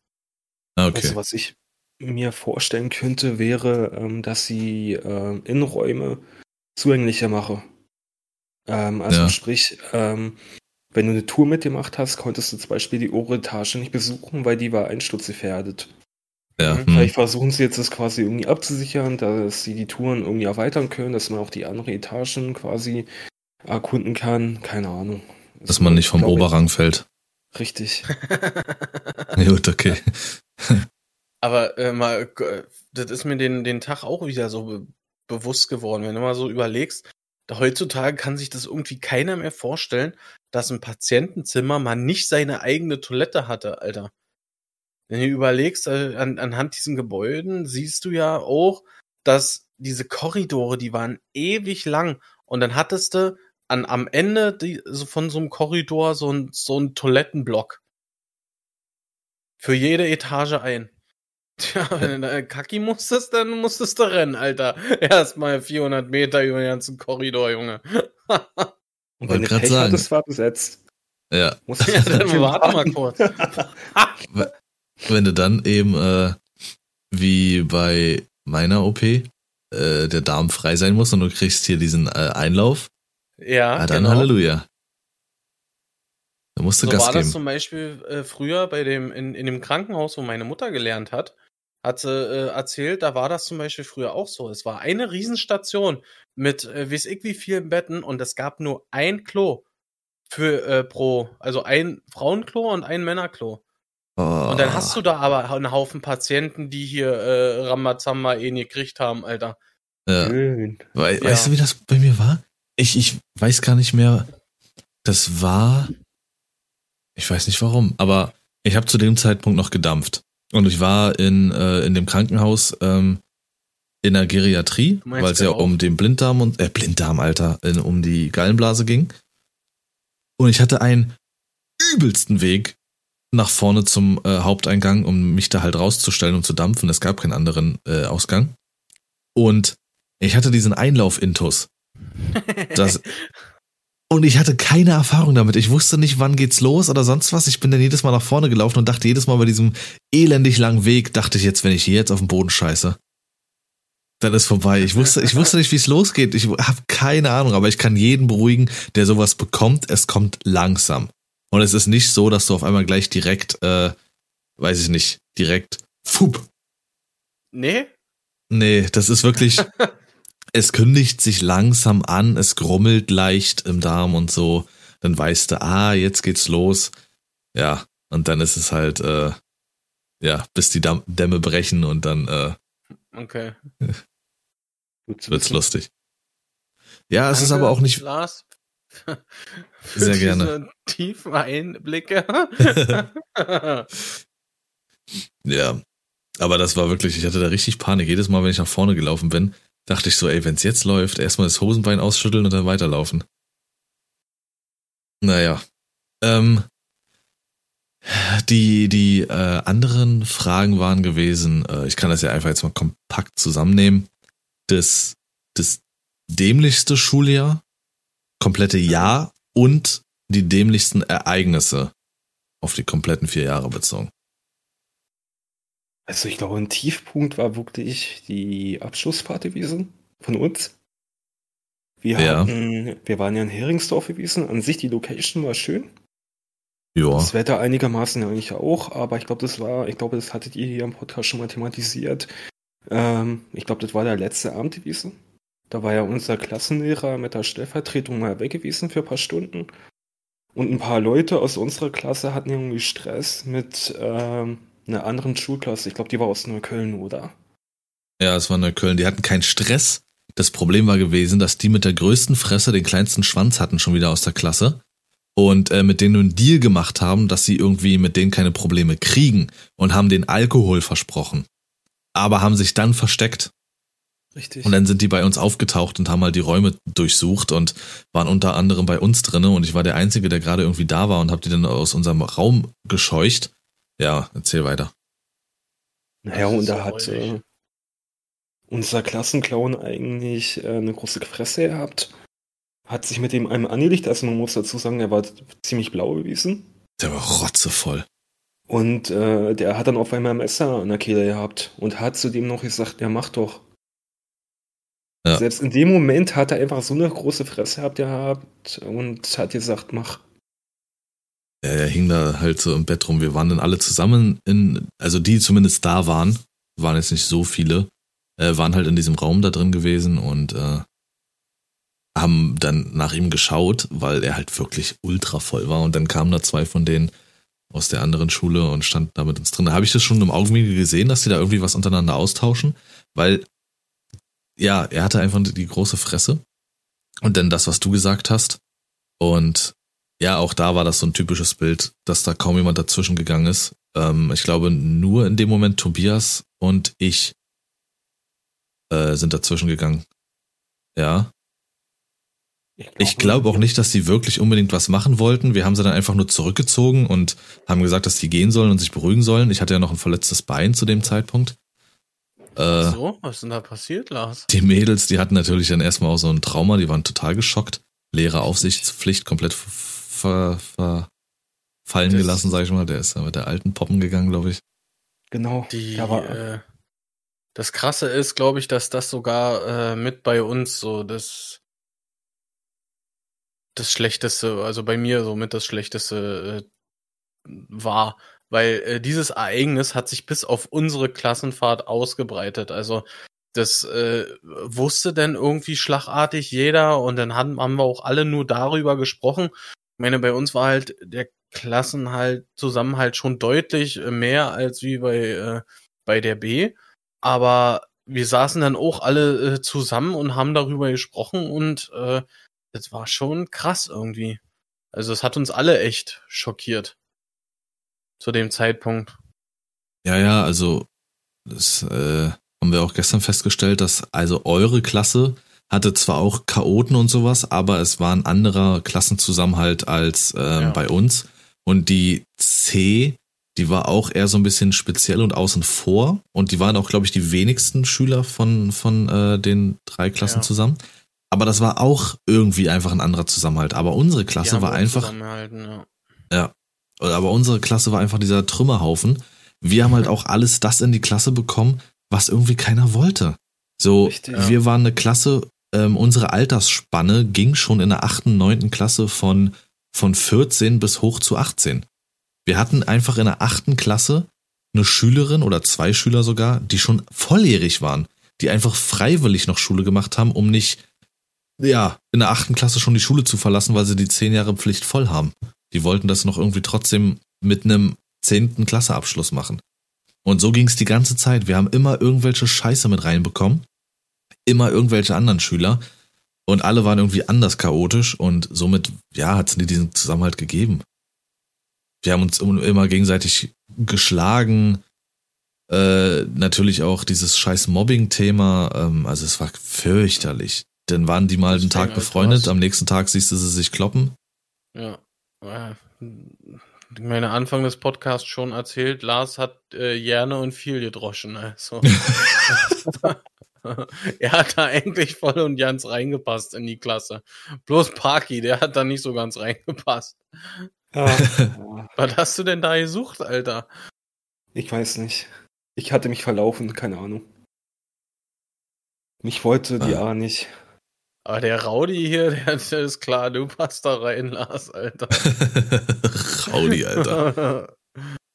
Okay. Also was ich mir vorstellen könnte, wäre, ähm, dass sie äh, Innenräume zugänglicher mache. Ähm, also Ja. sprich, ähm, wenn du eine Tour mitgemacht hast, konntest du zum Beispiel die obere Etage nicht besuchen, weil die war einsturzgefährdet. ja. Mhm. Hm. Vielleicht versuchen sie jetzt das quasi irgendwie abzusichern, dass sie die Touren irgendwie erweitern können, dass man auch die anderen Etagen quasi erkunden kann. Keine Ahnung. Dass man nicht vom Glaub ich- Oberrang fällt. Richtig. [LAUGHS] Ja, gut, okay. [LAUGHS] Aber äh, mal, das ist mir den, den Tag auch wieder so be bewusst geworden, wenn du mal so überlegst, heutzutage kann sich das irgendwie keiner mehr vorstellen, dass ein Patientenzimmer mal nicht seine eigene Toilette hatte, Alter. Wenn du überlegst, äh, an, anhand diesen Gebäuden siehst du ja auch, dass diese Korridore, die waren ewig lang und dann hattest du an, am Ende die, so von so einem Korridor so ein, so ein Toilettenblock. Für jede Etage ein. [LAUGHS] Tja, wenn du da kacki musstest, dann musstest du rennen, Alter. [LAUGHS] Erstmal 400 Meter über den ganzen Korridor, Junge. Und [LAUGHS] Wollte wenn du Pech sagen. hattest, war besetzt. Ja. Musstest ja, dann warte mal kurz. Wenn du dann eben, äh, wie bei meiner OP, äh, der Darm frei sein muss und du kriegst hier diesen äh, Einlauf, Ja, ah, dann genau. Halleluja. Da musst du So Gas war das geben. zum Beispiel äh, früher bei dem, in, in dem Krankenhaus, wo meine Mutter gelernt hat, hat sie äh, erzählt, da war das zum Beispiel früher auch so. Es war eine Riesenstation mit, äh, weiß ich wie vielen Betten und es gab nur ein Klo für äh, pro, also ein Frauenklo und ein Männerklo. Oh. Und dann hast du da aber einen Haufen Patienten, die hier äh, Ramazamba eh nie gekriegt haben, Alter. Ja. Schön. We Ja. Weißt du, wie das bei mir war? Ich, ich weiß gar nicht mehr. Das war. Ich weiß nicht warum, aber ich habe zu dem Zeitpunkt noch gedampft. Und ich war in, äh, in dem Krankenhaus ähm, in der Geriatrie, weil es ja Gerauch? um den Blinddarm und äh, Blinddarm, Alter, in, um die Gallenblase ging. Und ich hatte einen übelsten Weg nach vorne zum äh, Haupteingang, um mich da halt rauszustellen und zu dampfen. Es gab keinen anderen äh, Ausgang. Und ich hatte diesen Einlauf-Intus. Das, und ich hatte keine Erfahrung damit. Ich wusste nicht, wann geht's los oder sonst was. Ich bin dann jedes Mal nach vorne gelaufen und dachte jedes Mal bei diesem elendig langen Weg, dachte ich jetzt, wenn ich hier jetzt auf den Boden scheiße, dann ist vorbei. Ich wusste, ich wusste nicht, wie es losgeht. Ich habe keine Ahnung, aber ich kann jeden beruhigen, der sowas bekommt. Es kommt langsam. Und es ist nicht so, dass du auf einmal gleich direkt, äh, weiß ich nicht, direkt, fup, nee? Nee, das ist wirklich, [LAUGHS] es kündigt sich langsam an, es grummelt leicht im Darm und so. Dann weißt du, ah, jetzt geht's los. Ja, und dann ist es halt, äh, ja, bis die Dam Dämme brechen und dann äh, Okay. [LAUGHS] Wird's wissen. lustig. Ja, es ist Danke, aber auch nicht, Lars. [LAUGHS] Sehr gerne. Tiefen Einblicke. [LAUGHS] ja. Aber das war wirklich, ich hatte da richtig Panik. Jedes Mal, wenn ich nach vorne gelaufen bin, dachte ich so, ey, wenn's jetzt läuft, erstmal das Hosenbein ausschütteln und dann weiterlaufen. Naja. Ähm, die, die äh, anderen Fragen waren gewesen, äh, ich kann das ja einfach jetzt mal kompakt zusammennehmen. Das, das dämlichste Schuljahr, komplette Jahr und die dämlichsten Ereignisse auf die kompletten vier Jahre bezogen. Also ich glaube, ein Tiefpunkt war wirklich die Abschlussfahrt gewesen von uns. Wir, Ja. hatten, wir waren ja in Heringsdorf gewesen. An sich die Location war schön. Ja. Das Wetter einigermaßen eigentlich auch, aber ich glaube, das war, ich glaube, das hattet ihr hier im Podcast schon mal thematisiert. Ähm, ich glaube, das war der letzte Abend gewesen. Da war ja unser Klassenlehrer mit der Stellvertretung mal weg gewesen für ein paar Stunden. Und ein paar Leute aus unserer Klasse hatten irgendwie Stress mit ähm, einer anderen Schulklasse. Ich glaube, die war aus Neukölln, oder? Ja, es war Neukölln. Die hatten keinen Stress. Das Problem war gewesen, dass die mit der größten Fresse den kleinsten Schwanz hatten schon wieder aus der Klasse und äh, mit denen einen Deal gemacht haben, dass sie irgendwie mit denen keine Probleme kriegen und haben den Alkohol versprochen. Aber haben sich dann versteckt Richtig. und dann sind die bei uns aufgetaucht und haben halt die Räume durchsucht und waren unter anderem bei uns drinne und ich war der Einzige, der gerade irgendwie da war und hab die dann aus unserem Raum gescheucht. Ja, erzähl weiter. Naja, und da hat äh, unser Klassenclown eigentlich äh, eine große Fresse gehabt. Hat sich mit dem einem angelegt, also man muss dazu sagen, er war ziemlich blau gewesen. Der war rotzevoll. Und äh, der hat dann auf einmal ein Messer an der Kehle gehabt und hat zu dem noch gesagt, ja mach doch. Ja. Selbst in dem Moment hat er einfach so eine große Fresse gehabt und hat gesagt, mach. Er hing da halt so im Bett rum. Wir waren dann alle zusammen in, also die zumindest da waren, waren jetzt nicht so viele, äh, waren halt in diesem Raum da drin gewesen und äh, haben dann nach ihm geschaut, weil er halt wirklich ultra voll war. Und dann kamen da zwei von denen aus der anderen Schule und standen da mit uns drin. Da habe ich das schon im Augenwinkel gesehen, dass die da irgendwie was untereinander austauschen, weil ja, er hatte einfach die große Fresse. Und dann das, was du gesagt hast. Und ja, auch da war das so ein typisches Bild, dass da kaum jemand dazwischen gegangen ist. Ähm, ich glaube, nur in dem Moment Tobias und ich äh, sind dazwischen gegangen. Ja. Ich glaube glaub auch nicht, dass sie wirklich unbedingt was machen wollten. Wir haben sie dann einfach nur zurückgezogen und haben gesagt, dass die gehen sollen und sich beruhigen sollen. Ich hatte ja noch ein verletztes Bein zu dem Zeitpunkt. Äh, so, was ist denn da passiert, Lars? Die Mädels, die hatten natürlich dann erstmal auch so ein Trauma, die waren total geschockt. Leere Aufsichtspflicht komplett ver, ver, fallen das gelassen, sag ich mal. Der ist mit der alten Poppen gegangen, glaube ich. Genau. Die, äh, das Krasse ist, glaube ich, dass das sogar äh, mit bei uns so das das Schlechteste, also bei mir so mit das Schlechteste äh, war weil äh, dieses Ereignis hat sich bis auf unsere Klassenfahrt ausgebreitet. Also das äh, wusste dann irgendwie schlagartig jeder und dann haben, haben wir auch alle nur darüber gesprochen. Ich meine, bei uns war halt der Klassenhalt Zusammenhalt schon deutlich äh, mehr als wie bei, äh, bei der B. Aber wir saßen dann auch alle äh, zusammen und haben darüber gesprochen und äh, das war schon krass irgendwie. Also es hat uns alle echt schockiert zu dem Zeitpunkt. Ja, ja, also das äh, haben wir auch gestern festgestellt, dass also eure Klasse hatte zwar auch Chaoten und sowas, aber es war ein anderer Klassenzusammenhalt als ähm, ja. bei uns. Und die C, die war auch eher so ein bisschen speziell und außen vor. Und die waren auch, glaube ich, die wenigsten Schüler von, von äh, den drei Klassen ja. zusammen. Aber das war auch irgendwie einfach ein anderer Zusammenhalt. Aber unsere Klasse war einfach. Ja. ja. Aber unsere Klasse war einfach dieser Trümmerhaufen. Wir haben halt [LAUGHS] auch alles das in die Klasse bekommen, was irgendwie keiner wollte. So, Richtig, ja. wir waren eine Klasse, ähm, unsere Altersspanne ging schon in der achten, neunten Klasse von, von 14 bis hoch zu 18. Wir hatten einfach in der achten Klasse eine Schülerin oder zwei Schüler sogar, die schon volljährig waren, die einfach freiwillig noch Schule gemacht haben, um nicht, ja, in der achten Klasse schon die Schule zu verlassen, weil sie die zehn Jahre Pflicht voll haben. Die wollten das noch irgendwie trotzdem mit einem zehnten Klasseabschluss machen. Und so ging es die ganze Zeit. Wir haben immer irgendwelche Scheiße mit reinbekommen. Immer irgendwelche anderen Schüler. Und alle waren irgendwie anders chaotisch und somit, ja, hat es nie diesen Zusammenhalt gegeben. Wir haben uns immer gegenseitig geschlagen. Äh, natürlich auch dieses scheiß Mobbing-Thema. Ähm, also es war fürchterlich. Dann waren die mal einen Tag befreundet, am nächsten Tag siehst du sie sich kloppen. Ja meine Anfang des Podcasts schon erzählt, Lars hat äh, Jerne und viel gedroschen. Also. [LAUGHS] [LAUGHS] [LAUGHS] er hat da eigentlich voll und ganz reingepasst in die Klasse. Bloß Parky, der hat da nicht so ganz reingepasst. Ah, [LAUGHS] Was hast du denn da gesucht, Alter? Ich weiß nicht. Ich hatte mich verlaufen, keine Ahnung. Mich wollte die ah. A nicht. Aber der Raudi hier, [LAUGHS] der, der, ist klar, du passt da rein, Lars, Alter. Raudi, Alter.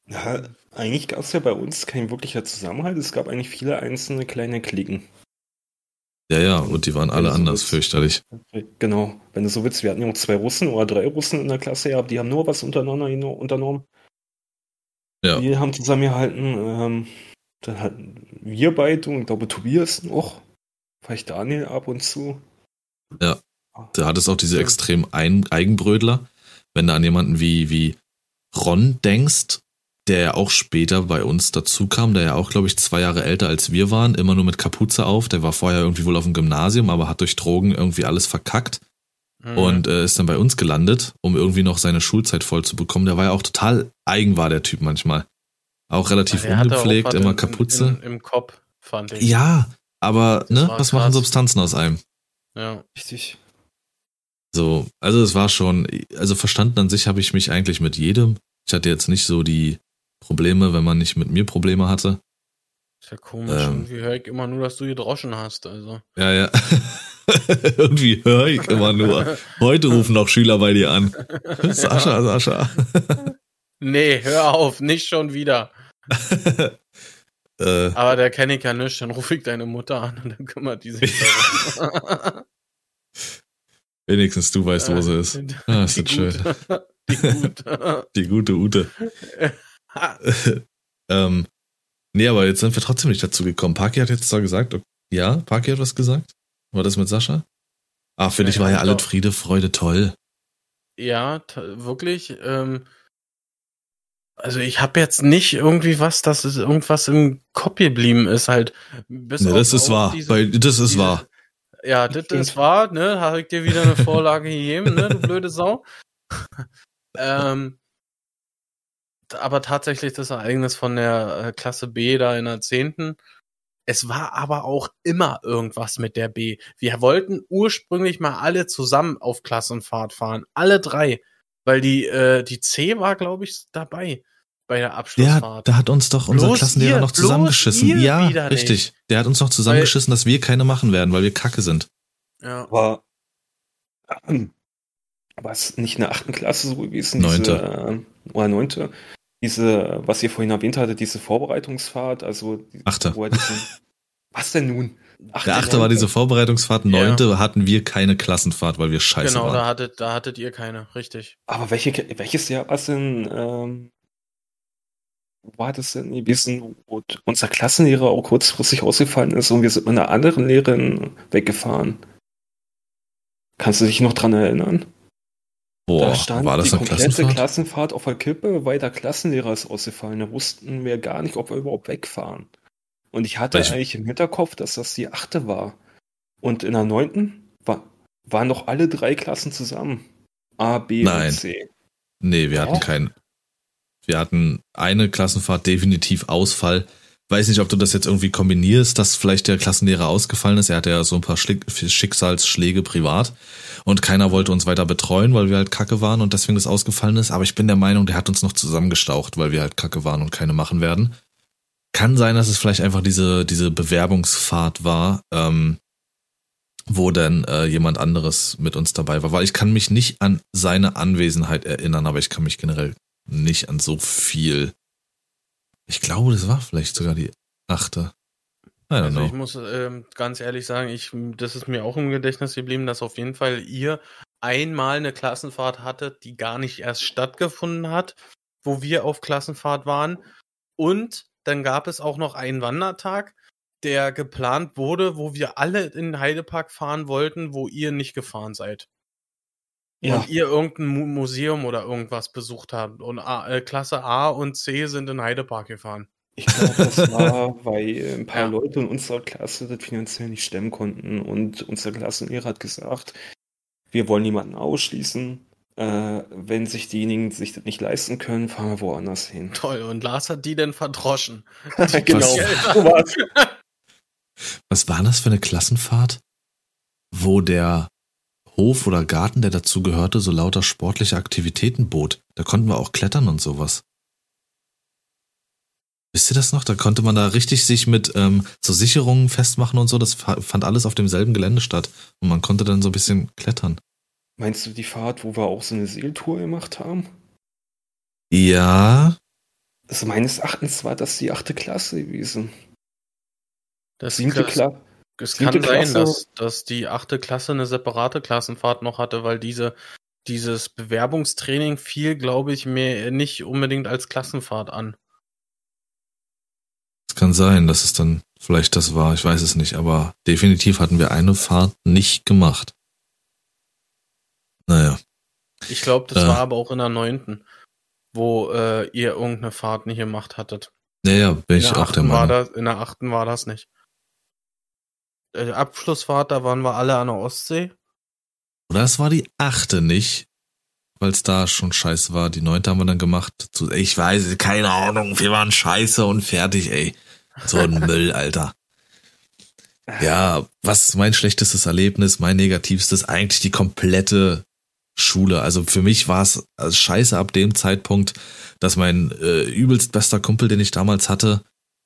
Ja, eigentlich gab es ja bei uns kein wirklicher Zusammenhalt. Es gab eigentlich viele einzelne kleine Klicken. Ja, ja, und die waren alle so anders, willst. fürchterlich. Genau, wenn du so willst, wir hatten ja auch zwei Russen oder drei Russen in der Klasse gehabt, die haben nur was untereinander unternommen. Ja. Wir haben zusammengehalten, ähm, dann hatten wir beide und ich glaube Tobias noch, vielleicht Daniel ab und zu. Ja. Da hat es auch diese extrem Eigenbrödler. Wenn du an jemanden wie, wie Ron denkst, der ja auch später bei uns dazu kam, der ja auch, glaube ich, zwei Jahre älter als wir waren, immer nur mit Kapuze auf. Der war vorher irgendwie wohl auf dem Gymnasium, aber hat durch Drogen irgendwie alles verkackt mhm. und äh, ist dann bei uns gelandet, um irgendwie noch seine Schulzeit voll zu bekommen. Der war ja auch total eigen war der Typ manchmal. Auch relativ auch ungepflegt, immer in- Kapuze. In, Im Kopf, fand ich. Ja, aber Das ne, was machen krass. Substanzen aus einem? Ja. Richtig. So, also es war schon, also verstanden an sich habe ich mich eigentlich mit jedem. Ich hatte jetzt nicht so die Probleme, wenn man nicht mit mir Probleme hatte. Ist ja komisch. Ähm. Irgendwie höre ich immer nur, dass du gedroschen hast. Also. Ja, ja. [LAUGHS] Irgendwie höre ich immer nur. Heute rufen noch Schüler bei dir an. [LAUGHS] Sascha, Sascha. [LAUGHS] Nee, hör auf, nicht schon wieder. äh, Aber der kenne ich ja nicht, dann rufe ich deine Mutter an und dann kümmert die sich darum. wenigstens du weißt, wo sie ist. Ah, ist das schön. Die gute. Die gute Ute. [LAUGHS] ähm, nee, aber jetzt sind wir trotzdem nicht dazu gekommen. Parky hat jetzt zwar gesagt, okay, ja, Parky hat was gesagt. War das mit Sascha? Ah, für Ja, dich war ja ja, alles. Friede, Freude, toll. Ja, wirklich. Ähm, also ich habe jetzt nicht irgendwie was, dass es irgendwas im Kopf geblieben ist, halt. Bis Nee, auf- das ist wahr. diese- Bei, das ist diese- wahr. Ja, das ist wahr, ne? Habe ich dir wieder eine Vorlage gegeben, ne, du blöde Sau. [LAUGHS] ähm, aber tatsächlich das Ereignis von der äh, Klasse B da in der zehnten. Es war aber auch immer irgendwas mit der B. Wir wollten ursprünglich mal alle zusammen auf Klassenfahrt fahren. Alle drei. Weil die, äh, die C war, glaube ich, dabei bei der Abschlussfahrt. da hat uns doch unser Bloß Klassenlehrer ihr, noch zusammengeschissen. Ja, richtig. Der hat uns noch zusammengeschissen, dass wir keine machen werden, weil wir kacke sind. ja. Aber [CLEARS THROAT] ähm, war es nicht in der achten Klasse so gewesen? Neunte. Diese, äh, oder neunte? Diese, was ihr vorhin erwähnt hattet, diese Vorbereitungsfahrt, also die- Achte. Wo er diesen, [LAUGHS] was denn nun? Achte, Der achte war diese Vorbereitungsfahrt, Ja. neunte hatten wir keine Klassenfahrt, weil wir scheiße Genau, da waren. hattet, da hattet ihr keine, richtig. Aber welche, welches Jahr war es denn? Ähm, wo war das denn gewesen, wo unser Klassenlehrer auch kurzfristig ausgefallen ist und wir sind mit einer anderen Lehrerin weggefahren? Kannst du dich noch dran erinnern? Boah, da stand war das die komplette Klassenfahrt? Klassenfahrt auf der Kippe, weil der Klassenlehrer ist ausgefallen. Da wussten wir gar nicht, ob wir überhaupt wegfahren. Und ich hatte Welche- eigentlich im Hinterkopf, dass das die achte war. Und in der neunten war, waren noch alle drei Klassen zusammen. A, B Nein. und C. Nee, wir hatten Doch. keinen. Wir hatten eine Klassenfahrt definitiv Ausfall. Weiß nicht, ob du das jetzt irgendwie kombinierst, dass vielleicht der Klassenlehrer ausgefallen ist. Er hatte ja so ein paar Schicksalsschläge privat und keiner wollte uns weiter betreuen, weil wir halt kacke waren und deswegen das ausgefallen ist. Aber ich bin der Meinung, der hat uns noch zusammengestaucht, weil wir halt kacke waren und keine machen werden. Kann sein, dass es vielleicht einfach diese, diese Bewerbungsfahrt war, ähm, wo dann äh, jemand anderes mit uns dabei war. Weil ich kann mich nicht an seine Anwesenheit erinnern, aber ich kann mich generell nicht an so viel. Ich glaube, das war vielleicht sogar die achte. Also ich know. muss ähm, ganz ehrlich sagen, ich, das ist mir auch im Gedächtnis geblieben, dass auf jeden Fall ihr einmal eine Klassenfahrt hattet, die gar nicht erst stattgefunden hat, wo wir auf Klassenfahrt waren. Und dann gab es auch noch einen Wandertag, der geplant wurde, wo wir alle in den Heidepark fahren wollten, wo ihr nicht gefahren seid. Ja. Und ihr irgendein Mu Museum oder irgendwas besucht habt. Und A, äh, Klasse A und C sind in Heidepark gefahren. Ich glaube, das [LAUGHS] war, weil ein paar Ja. Leute in unserer Klasse das finanziell nicht stemmen konnten und unser Klassenlehrer hat gesagt, wir wollen niemanden ausschließen. Äh, wenn sich diejenigen sich das nicht leisten können, fahren wir woanders hin. Toll. Und Lars hat die denn verdroschen. [LAUGHS] genau. [LAUGHS] Was war das für eine Klassenfahrt, wo der Hof oder Garten, der dazu gehörte, so lauter sportliche Aktivitäten bot? Da konnten wir auch klettern und sowas. Wisst ihr das noch? Da konnte man da richtig sich mit ähm, so Sicherungen festmachen und so. Das fa- fand alles auf demselben Gelände statt. Und man konnte dann so ein bisschen klettern. Meinst du die Fahrt, wo wir auch so eine Seeltour gemacht haben? Ja, Also meines Erachtens war das die achte Klasse gewesen. Das, Siebte Klasse. Es siebte kann sein, Klasse- dass, dass die achte Klasse eine separate Klassenfahrt noch hatte, weil diese, dieses Bewerbungstraining fiel, glaube ich, mir nicht unbedingt als Klassenfahrt an. es kann sein, dass es dann vielleicht das war. Ich weiß es nicht. Aber definitiv hatten wir eine Fahrt nicht gemacht. Naja. Ich glaube, das Äh. war aber auch in der neunten, wo äh, ihr irgendeine Fahrt nicht gemacht hattet. Naja, bin In ich der, auch der Meinung. das, in der achten war das nicht. Äh, Abschlussfahrt, da waren wir alle an der Ostsee. Oder es war die achte nicht. weil es da schon scheiße war. Die neunte haben wir dann gemacht. Ich weiß, keine Ahnung, wir waren scheiße und fertig, ey. So ein [LAUGHS] Müll, Alter. Ja, was ist mein schlechtestes Erlebnis, mein negativstes, eigentlich die komplette Schule. Also für mich war es scheiße ab dem Zeitpunkt, dass mein äh, übelst bester Kumpel, den ich damals hatte,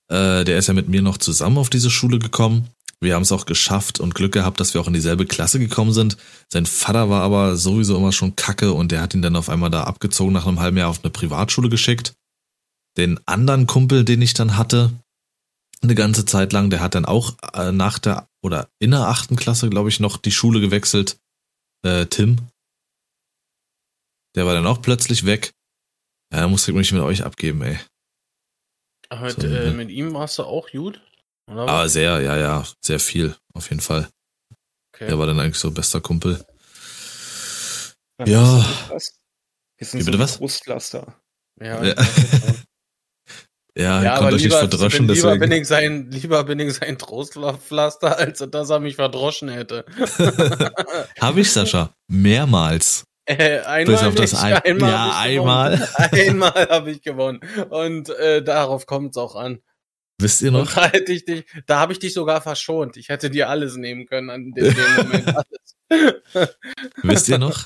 äh, der ist ja mit mir noch zusammen auf diese Schule gekommen. Wir haben es auch geschafft und Glück gehabt, dass wir auch in dieselbe Klasse gekommen sind. Sein Vater war aber sowieso immer schon kacke und der hat ihn dann auf einmal da abgezogen nach einem halben Jahr auf eine Privatschule geschickt. Den anderen Kumpel, den ich dann hatte, eine ganze Zeit lang, der hat dann auch äh, nach der oder in der achten Klasse, glaube ich, noch die Schule gewechselt. Äh, Tim. Der war dann auch plötzlich weg. Ja, da musste ich mich mit euch abgeben, ey. Mit, so, äh, mit ihm warst du auch gut? Oder ah, sehr, ja, ja, sehr viel, auf jeden Fall. Okay. Der war dann eigentlich so bester Kumpel. Ja. ja. Wir sind Wie bitte so was? Brustlaster. Ja, ja. [LAUGHS] Ja, ja konnte euch nicht verdroschen, lieber deswegen. Bin ich sein, lieber bin ich sein Trostpflaster, als dass er mich verdroschen hätte. [LAUGHS] Habe ich, Sascha. Mehrmals. Äh, einmal Bis auf das ein einmal ja, einmal. [LAUGHS] einmal habe ich gewonnen. Und äh, darauf kommt es auch an. Wisst ihr noch? Und da hätte ich dich, da habe ich dich sogar verschont. Ich hätte dir alles nehmen können an dem, dem Moment. Alles. [LAUGHS] Wisst ihr noch?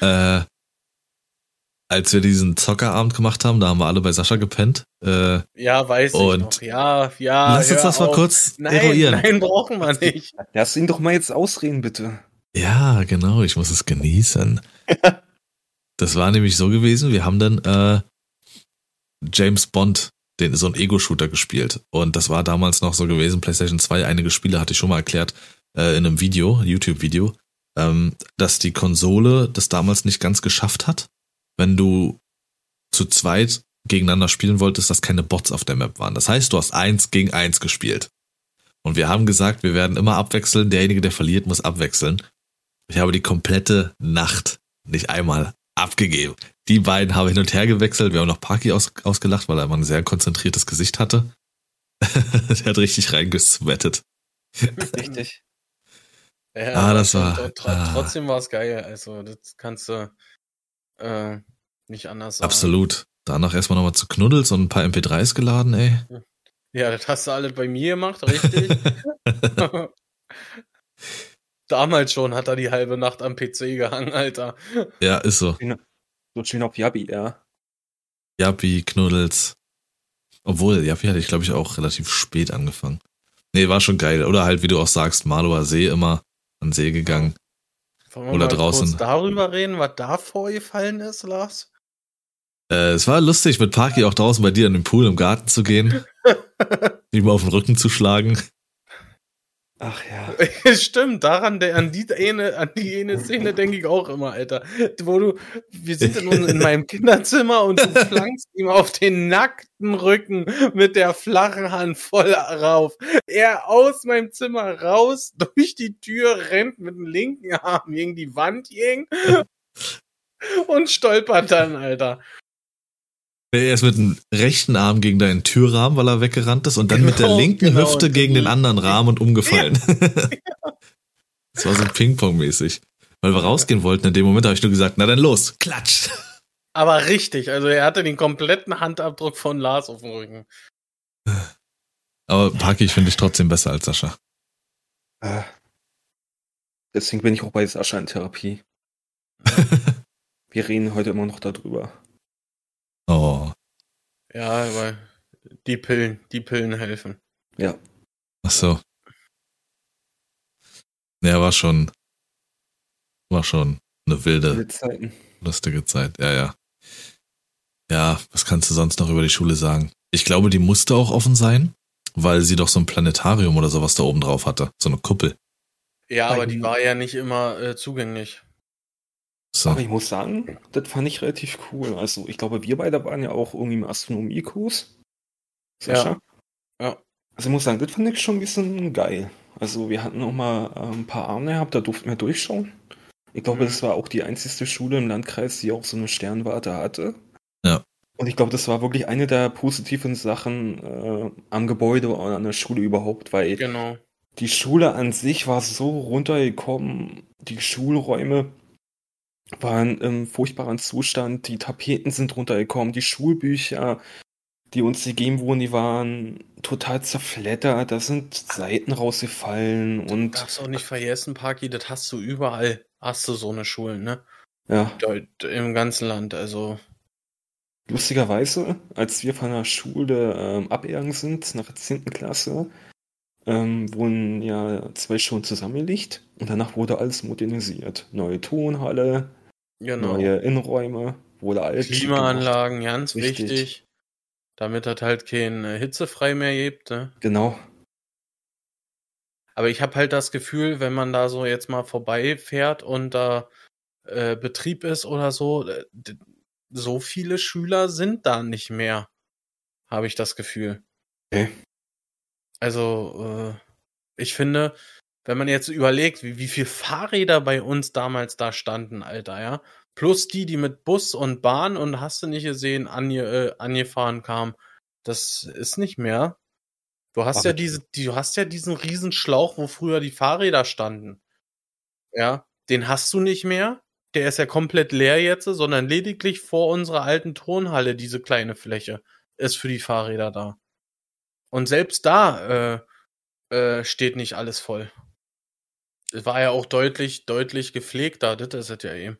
Äh, als wir diesen Zockerabend gemacht haben, da haben wir alle bei Sascha gepennt. Äh, ja, weiß ich noch. Ja, ja. Lass uns das mal kurz nein, eruieren. Nein, brauchen wir nicht. Lass ihn doch mal jetzt ausreden, bitte. Ja, genau, ich muss es genießen. [LAUGHS] das war nämlich so gewesen, wir haben dann äh, James Bond, den, so ein Ego-Shooter gespielt. Und das war damals noch so gewesen, PlayStation 2, einige Spiele hatte ich schon mal erklärt, äh, in einem Video, YouTube-Video, ähm, dass die Konsole das damals nicht ganz geschafft hat wenn du zu zweit gegeneinander spielen wolltest, dass keine Bots auf der Map waren. Das heißt, du hast eins gegen eins gespielt. Und wir haben gesagt, wir werden immer abwechseln. Derjenige, der verliert, muss abwechseln. Ich habe die komplette Nacht nicht einmal abgegeben. Die beiden haben hin und her gewechselt. Wir haben noch Parky aus, ausgelacht, weil er immer ein sehr konzentriertes Gesicht hatte. [LAUGHS] der hat richtig reingesweatet. Richtig. Ja, ah, das war. Ah. Trotzdem war es geil. Also, das kannst du. Äh, nicht anders sagen. Absolut. Danach erstmal nochmal zu Knuddels und ein paar MP3s geladen, ey. Ja, das hast du alles bei mir gemacht, richtig? [LAUGHS] Damals schon hat er die halbe Nacht am PC gehangen, Alter. Ja, ist so. So schön auf Yabi, ja. Yabi, Knuddels. Obwohl, Yabi hatte ich, glaube ich, auch relativ spät angefangen. Nee, war schon geil. Oder halt, wie du auch sagst, Maloer See immer an See gegangen. Wollen wir Oder mal draußen. kurz darüber reden, was da vorgefallen ist, Lars? Äh, es war lustig, mit Parky auch draußen bei dir in den Pool im Garten zu gehen. [LAUGHS] ihm auf den Rücken zu schlagen. Ach ja. [LAUGHS] Stimmt, daran, der, an die eine, an die eine Szene denke ich auch immer, Alter. Wo du, wir sind in, in meinem Kinderzimmer und du [LAUGHS] flankst ihm auf den nackten Rücken mit der flachen Hand voll rauf. Er aus meinem Zimmer raus, [LAUGHS] durch die Tür rennt mit dem linken Arm gegen die Wand gegen und stolpert dann, Alter. Er ist mit dem rechten Arm gegen deinen Türrahmen, weil er weggerannt ist, und dann genau, mit der genau, linken genau, Hüfte gegen den anderen Rahmen und umgefallen. Ja. [LAUGHS] das war so Ping-Pong-mäßig. Weil wir rausgehen wollten, in dem Moment habe ich nur gesagt, na dann los, klatsch. Aber richtig, also er hatte den kompletten Handabdruck von Lars auf dem Rücken. Aber Paki, ich finde dich trotzdem besser als Sascha. Äh, deswegen bin ich auch bei Sascha in Therapie. [LAUGHS] wir reden heute immer noch darüber. Oh. Ja, aber die Pillen, die Pillen helfen. Ja. Ach so. Ja, war schon, war schon eine wilde, lustige Zeit. Ja, ja. Ja, was kannst du sonst noch über die Schule sagen? Ich glaube, die musste auch offen sein, weil sie doch so ein Planetarium oder sowas da oben drauf hatte. So eine Kuppel. Ja, aber die war ja nicht immer äh, zugänglich. So. Aber ich muss sagen, das fand ich relativ cool. Also, ich glaube, wir beide waren ja auch irgendwie im Astronomiekurs. Sascha? Ja. ja. Also, ich muss sagen, das fand ich schon ein bisschen geil. Also, wir hatten auch mal äh, ein paar Arme gehabt, da durften wir durchschauen. Ich glaube, mhm. das war auch die einzigste Schule im Landkreis, die auch so eine Sternwarte hatte. Ja. Und ich glaube, das war wirklich eine der positiven Sachen äh, am Gebäude oder an der Schule überhaupt, weil genau. die Schule an sich war so runtergekommen, die Schulräume, waren im furchtbaren Zustand. Die Tapeten sind runtergekommen, die Schulbücher, die uns gegeben wurden, die waren total zerfleddert. Da sind Seiten rausgefallen und. Darfst auch nicht vergessen, Parky, das hast du überall. Hast du so eine Schulen, ne? Ja. Im ganzen Land, also. Lustigerweise, als wir von der Schule ähm, abgegangen sind, nach der 10. Klasse, ähm, wurden ja zwei Schulen zusammengelegt und danach wurde alles modernisiert. Neue Tonhalle, genau. neue Innenräume, wurde alles. Klimaanlagen, ganz Richtig. wichtig. Damit das halt kein äh, hitzefrei mehr gibt. Ne? Genau. Aber ich habe halt das Gefühl, wenn man da so jetzt mal vorbeifährt und da äh, Betrieb ist oder so, äh, so viele Schüler sind da nicht mehr, habe ich das Gefühl. Okay. Also, äh, ich finde, wenn man jetzt überlegt, wie, wie viel Fahrräder bei uns damals da standen, Alter, ja, plus die, die mit Bus und Bahn und hast du nicht gesehen, ange, äh, angefahren kamen, das ist nicht mehr. Du hast Ach, ja diese, die, du hast ja diesen riesen Schlauch, wo früher die Fahrräder standen. Ja, den hast du nicht mehr der ist ja komplett leer jetzt, sondern lediglich vor unserer alten Turnhalle diese kleine Fläche ist für die Fahrräder da. Und selbst da äh, äh, steht nicht alles voll. Es war ja auch deutlich, deutlich gepflegter, das ist es ja eben.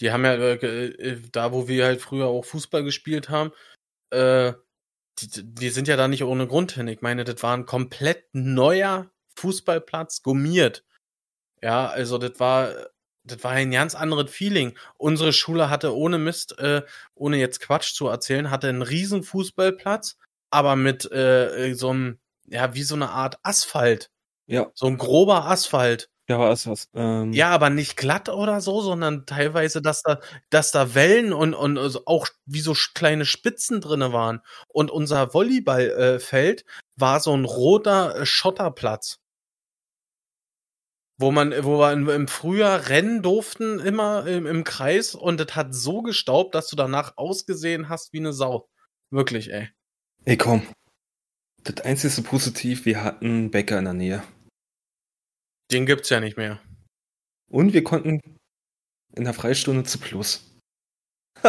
Die haben ja, äh, äh, da wo wir halt früher auch Fußball gespielt haben, äh, die, die sind ja da nicht ohne Grund hin. Ich meine, das war ein komplett neuer Fußballplatz, gummiert. Ja, also das war das war ein ganz anderes Feeling. Unsere Schule hatte ohne Mist, äh, ohne jetzt Quatsch zu erzählen, hatte einen riesen Fußballplatz, aber mit äh, so einem, ja, wie so eine Art Asphalt. Ja. So ein grober Asphalt. Ja, was was. Ähm ja, aber nicht glatt oder so, sondern teilweise, dass da, dass da Wellen und, und also auch wie so kleine Spitzen drinne waren. Und unser Volleyballfeld äh, war so ein roter äh, Schotterplatz wo man, wo wir im Frühjahr rennen durften, immer im, im Kreis und das hat so gestaubt, dass du danach ausgesehen hast wie eine Sau. Wirklich, ey. Ey, komm. Das einzige Positiv, wir hatten Bäcker in der Nähe. Den gibt's ja nicht mehr. Und wir konnten in der Freistunde zu Plus. [LAUGHS]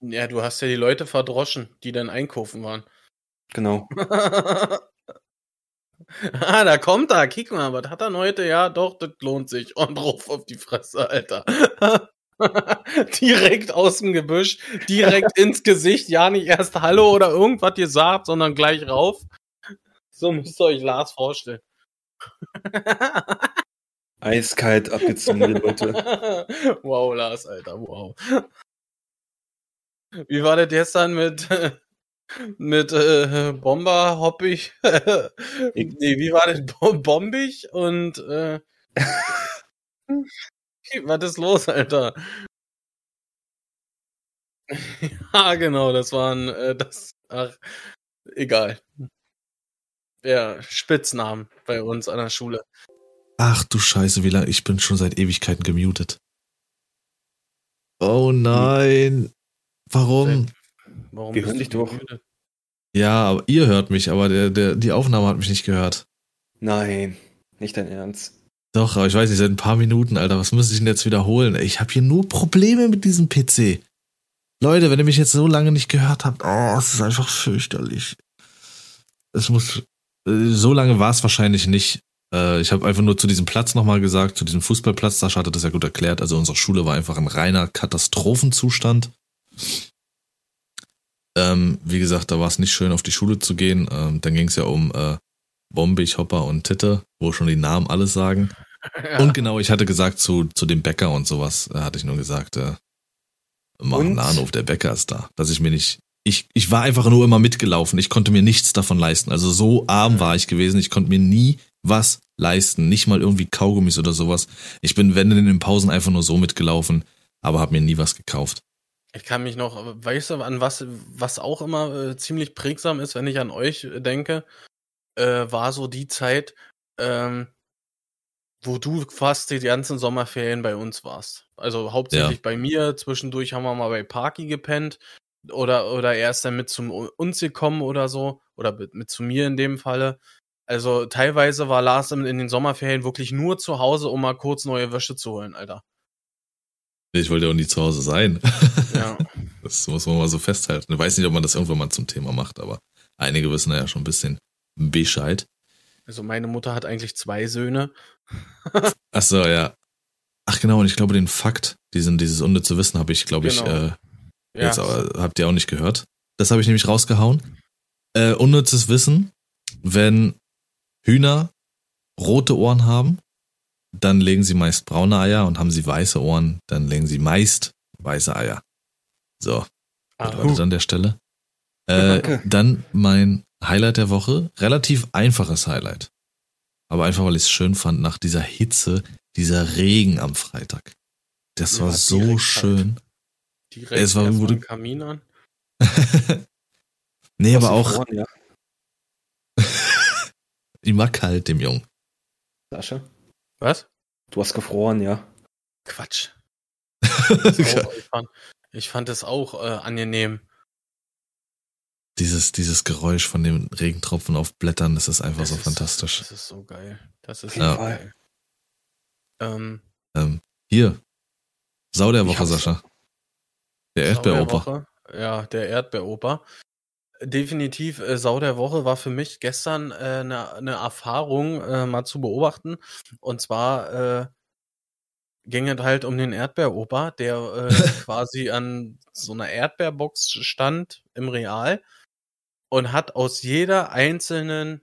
ja, du hast ja die Leute verdroschen, die dann einkaufen waren. Genau. [LAUGHS] ah, da kommt er. Kick mal, was hat er heute? Ja, doch, das lohnt sich. [LAUGHS] Und drauf auf die Fresse, Alter. direkt aus dem Gebüsch, direkt ins Gesicht. Ja, nicht erst Hallo oder irgendwas gesagt, sondern gleich rauf. So müsst ihr euch Lars vorstellen. Eiskalt abgezogen, Leute. [LAUGHS] wow, Lars, Alter, wow. Wie war das gestern mit [LAUGHS] mit äh, Bomber, Hoppig. [LAUGHS] nee, wie war das? Bombig und äh, was ist los, Alter? ja, genau, das waren äh, das. Ach, egal. Ja, Spitznamen bei uns an der Schule. Ach du Scheiße, wie lange? Ich bin schon seit Ewigkeiten gemutet. Oh nein. Warum? Warum Wir hören dich doch. Ja, aber ihr hört mich, aber der, der, die Aufnahme hat mich nicht gehört. Nein, nicht dein Ernst. Doch, aber ich weiß nicht, seit ein paar Minuten, Alter, was muss ich denn jetzt wiederholen? Ich habe hier nur Probleme mit diesem PC. Leute, wenn ihr mich jetzt so lange nicht gehört habt, oh, es ist einfach fürchterlich. Es muss, so lange war es wahrscheinlich nicht. Äh, ich habe einfach nur zu diesem Platz nochmal gesagt, zu diesem Fußballplatz, Sascha hatte das ja gut erklärt. Also unsere Schule war einfach ein reiner Katastrophenzustand. Ähm, wie gesagt, da war es nicht schön, auf die Schule zu gehen. Ähm, dann ging es ja um äh, Bombig, Hopper und Titte, wo schon die Namen alles sagen. [LAUGHS] Ja. Und genau, ich hatte gesagt zu, zu dem Bäcker und sowas, äh, hatte ich nur gesagt, äh, mach einen Ladenhof, der Bäcker ist da. Dass ich mir nicht, ich, ich war einfach nur immer mitgelaufen. Ich konnte mir nichts davon leisten. Also so arm war ich gewesen, ich konnte mir nie was leisten. Nicht mal irgendwie Kaugummis oder sowas. Ich bin, wenn in den Pausen einfach nur so mitgelaufen, aber habe mir nie was gekauft. Ich kann mich noch, weißt du, an was, was auch immer äh, ziemlich prägsam ist, wenn ich an euch äh, denke, äh, war so die Zeit, ähm, wo du fast die ganzen Sommerferien bei uns warst. Also hauptsächlich ja. bei mir, zwischendurch haben wir mal bei Parky gepennt oder, oder er ist dann mit zum uns gekommen oder so, oder mit, zu mir in dem Falle. Also teilweise war Lars in, in den Sommerferien wirklich nur zu Hause, um mal kurz neue Wäsche zu holen, Alter. Ich wollte ja auch nie zu Hause sein. [LAUGHS] Ja. Das muss man mal so festhalten. Ich weiß nicht, ob man das irgendwann mal zum Thema macht, aber einige wissen ja schon ein bisschen Bescheid. Also meine Mutter hat eigentlich zwei Söhne. Ach so, ja. Ach genau, und ich glaube, den Fakt, diesen, dieses unnütze Wissen habe ich, glaube ich, Genau. Äh, jetzt aber habt ihr auch nicht gehört. Das habe ich nämlich rausgehauen. Äh, unnützes Wissen, wenn Hühner rote Ohren haben, dann legen sie meist braune Eier und haben sie weiße Ohren, dann legen sie meist weiße Eier. So, Ah, bedeutet an der Stelle. Ja, Äh, dann mein Highlight der Woche, relativ einfaches Highlight. Aber einfach, weil ich es schön fand, nach dieser Hitze, dieser Regen am Freitag. Das Ja, war so schön. Direkt es war- wurde- Kamin an. [LAUGHS] nee, aber auch, verloren, Ja, ich mag kalt dem Jungen. Sascha? Was? Du hast gefroren, ja. Quatsch. [LAUGHS] Auch, ich, fand, ich fand es auch äh, angenehm. dieses, dieses Geräusch von den Regentropfen auf Blättern, das ist einfach Das so ist- fantastisch. Das ist so geil. Das ist Ja. so geil. Ähm, Ähm, hier. Sau der Woche. Sascha. Der Erdbeeroper. Ja, der Erdbeeroper. Definitiv äh, Sau der Woche war für mich gestern eine äh, ne Erfahrung äh, mal zu beobachten. Und zwar äh, ging es halt um den Erdbeeroper, der äh, [LAUGHS] quasi an so einer Erdbeerbox stand im Real und hat aus jeder einzelnen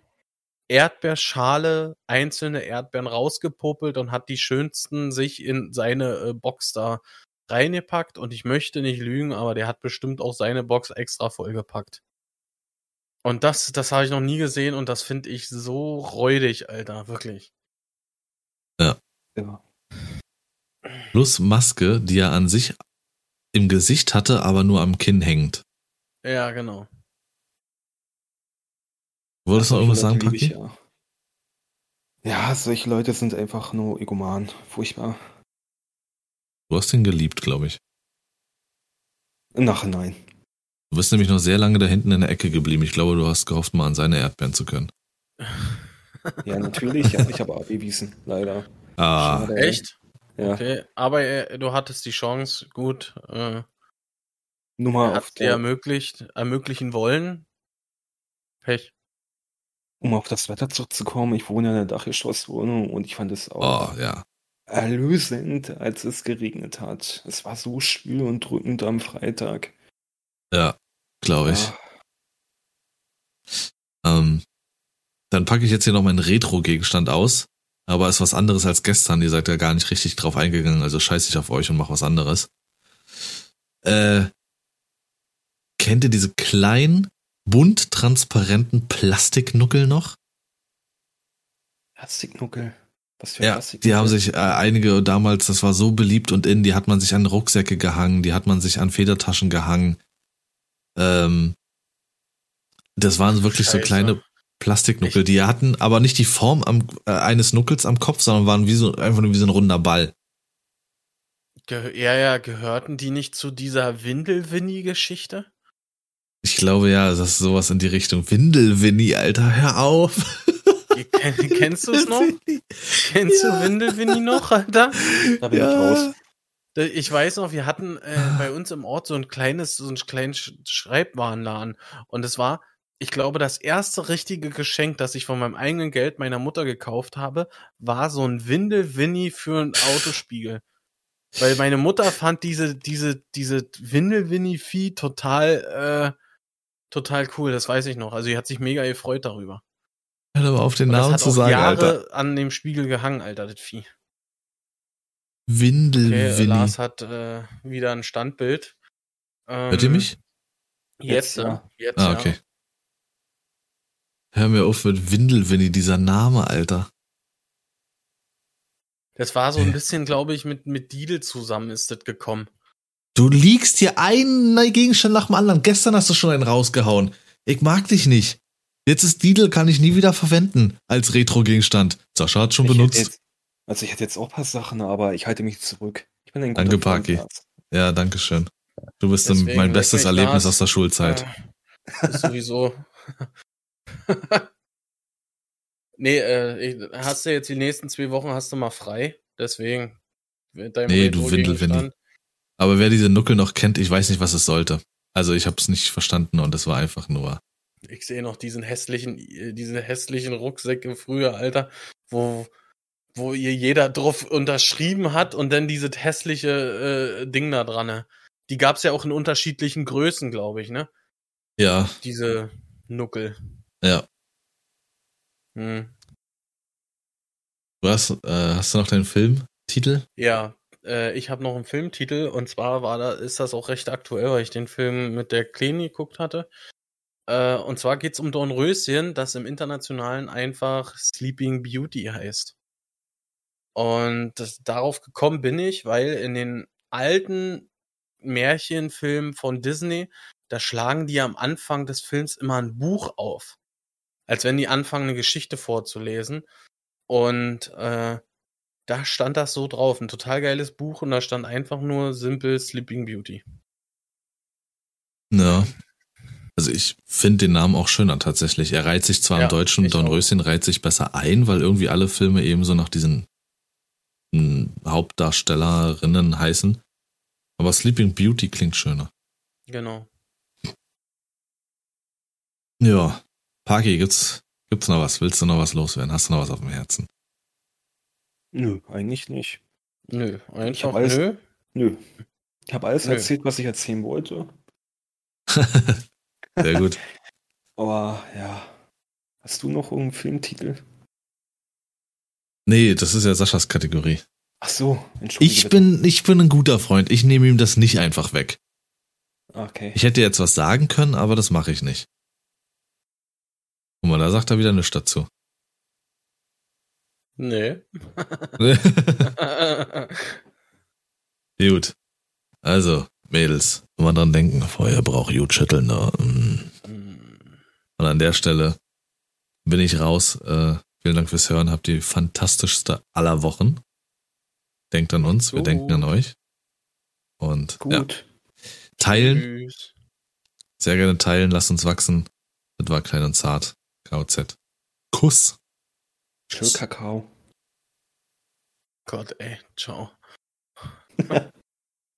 Erdbeerschale einzelne Erdbeeren rausgepopelt und hat die schönsten sich in seine äh, Box da reingepackt und ich möchte nicht lügen, aber der hat bestimmt auch seine Box extra vollgepackt. Und das, das habe ich noch nie gesehen und das finde ich so räudig, Alter, wirklich. ja. Plus Maske, die er an sich im Gesicht hatte, aber nur am Kinn hängt. Ja, genau. Wolltest du noch irgendwas sagen, Paki? ja. ja, solche Leute sind einfach nur egoman. Furchtbar. Du hast ihn geliebt, glaube ich. Im Nachhinein. Du bist nämlich noch sehr lange da hinten in der Ecke geblieben. Ich glaube, du hast gehofft, mal an seine Erdbeeren zu können. [LAUGHS] Ja, natürlich. hat mich aber abgewiesen. Leider. Ah, Schade. Echt? Ja. Okay, aber äh, du hattest die Chance, gut, äh, Nur mal er auf, dir ermöglicht, ermöglichen wollen. Pech. um auf das Wetter zurückzukommen. Ich wohne ja in einer Dachgeschosswohnung und ich fand es auch oh, ja. Erlösend, als es geregnet hat. Es war so schwül und drückend am Freitag. Ja, glaube ich. Ah, Ähm, dann packe ich jetzt hier noch meinen Retro-Gegenstand aus. Aber ist was anderes als gestern. Ihr seid ja gar nicht richtig drauf eingegangen, also scheiß ich auf euch und mach was anderes. Äh, kennt ihr diese kleinen, bunt transparenten Plastiknuckel noch? Plastiknuckel. Was für Ja, Plastiknuckel? die haben sich äh, einige damals, das war so beliebt und in, die hat man sich an Rucksäcke gehangen, die hat man sich an Federtaschen gehangen. Ähm, das waren wirklich so Scheiße. kleine Plastiknuckel, die hatten aber nicht die Form am, äh, eines Nuckels am Kopf, sondern waren wie so einfach nur wie so ein runder Ball. Ge ja, ja, gehörten die nicht zu dieser Windelwinnie-Geschichte? Ich glaube ja, das ist sowas in die Richtung Windelwinnie, Alter, hör auf. [LAUGHS] Kennst du es noch? Kennst Ja. du Windelwinnie noch, Alter? Da bin ich raus. Ich weiß noch, wir hatten äh, bei uns im Ort so ein kleines, so einen kleinen Sch Schreibwarenladen. Und es war, ich glaube, das erste richtige Geschenk, das ich von meinem eigenen Geld meiner Mutter gekauft habe, war so ein Windelwinnie für einen Autospiegel. Weil meine Mutter fand diese, diese, diese Windelwinnie-Vieh total, äh, total cool, das weiß ich noch. Also, sie hat sich mega gefreut darüber. Hör aber auf den Namen hat zu auch sagen, Jahre Alter. an dem Spiegel gehangen, Alter, das Vieh. Okay, Windelwinnie. Lars hat äh, wieder ein Standbild. Ähm, Hört ihr mich? Jetzt, Jetzt, ja. ja. Jetzt, Ah, ja. okay. Hör mir auf mit Windelwinnie, dieser Name, Alter. Das war so ein bisschen, glaube ich, mit, mit Didel zusammen ist das gekommen. Du liegst hier einen Gegenstand nach dem anderen. Gestern hast du schon einen rausgehauen. Ich mag dich nicht. Jetzt ist Didel, kann ich nie wieder verwenden als Retro-Gegenstand. Sascha hat schon Ich benutzt. Jetzt, also ich hätte jetzt auch ein paar Sachen, aber ich halte mich zurück. Ich bin ein guter Danke. Lars. Ja, danke schön. Du bist Deswegen mein bestes Erlebnis aus der Schulzeit. Äh, ist sowieso. [LAUGHS] nee, äh, ich, hast du jetzt die nächsten zwei Wochen hast du mal frei. Deswegen. Nee, du Retro-Gegenstand. Windelwinnie. Aber wer diese Nuckel noch kennt, ich weiß nicht, was es sollte. Also ich habe es nicht verstanden und es war einfach nur. Ich sehe noch diesen hässlichen, äh, diese hässlichen Rucksäcke früher, Alter, wo, wo ihr jeder drauf unterschrieben hat und dann dieses hässliche äh, Ding da dran. Ne? Die gab's ja auch in unterschiedlichen Größen, glaube ich, ne? Ja. Diese Nuckel. Ja. Hm. Du hast, äh, hast du noch deinen Filmtitel? Ja, äh, ich habe noch einen Filmtitel und zwar war da, ist das auch recht aktuell, weil ich den Film mit der Kleni geguckt hatte. Äh, und zwar geht's um Dornröschen, das im Internationalen einfach Sleeping Beauty heißt. Und das, darauf gekommen bin ich, weil in den alten Märchenfilmen von Disney, da schlagen die am Anfang des Films immer ein Buch auf. Als wenn die anfangen, eine Geschichte vorzulesen. Und äh, da stand das so drauf. Ein total geiles Buch und da stand einfach nur Simple Sleeping Beauty. Ja. Also ich finde den Namen auch schöner tatsächlich. Er reiht sich zwar Ja, im Deutschen, ich Dornröschen reiht sich besser ein, weil irgendwie alle Filme eben so nach diesen mm, Hauptdarstellerinnen heißen. Aber Sleeping Beauty klingt schöner. Genau. Ja. Parky, gibt's, gibt's noch was? Willst du noch was loswerden? Hast du noch was auf dem Herzen? Nö, eigentlich nicht. Nö, hab einfach alles- nö. Nö. Ich habe alles Nö. erzählt, was ich erzählen wollte. [LAUGHS] Sehr gut. Aber ja. Hast du noch irgendeinen Filmtitel? Nee, das ist ja Saschas Kategorie. Ach so, entschuldige. Ich bitte. bin, ich bin ein guter Freund. Ich nehme ihm das nicht einfach weg. Okay. Ich hätte jetzt was sagen können, aber das mache ich nicht. Guck mal, da sagt er wieder nichts dazu. Nee. [LAUGHS] [LAUGHS] Gut. Also, Mädels, immer dran denken, Feuer braucht Jut schütteln. Ne? Mm. Und an der Stelle bin ich raus. Äh, vielen Dank fürs Hören. Habt die fantastischste aller Wochen. Denkt an uns, wir So. denken an euch. Und ja, Gut. teilen, Tschüss. sehr gerne teilen, lasst uns wachsen. Das war klein und zart. KZ. Kuss. Schön Kakao. Gott, ey, ciao. [LAUGHS]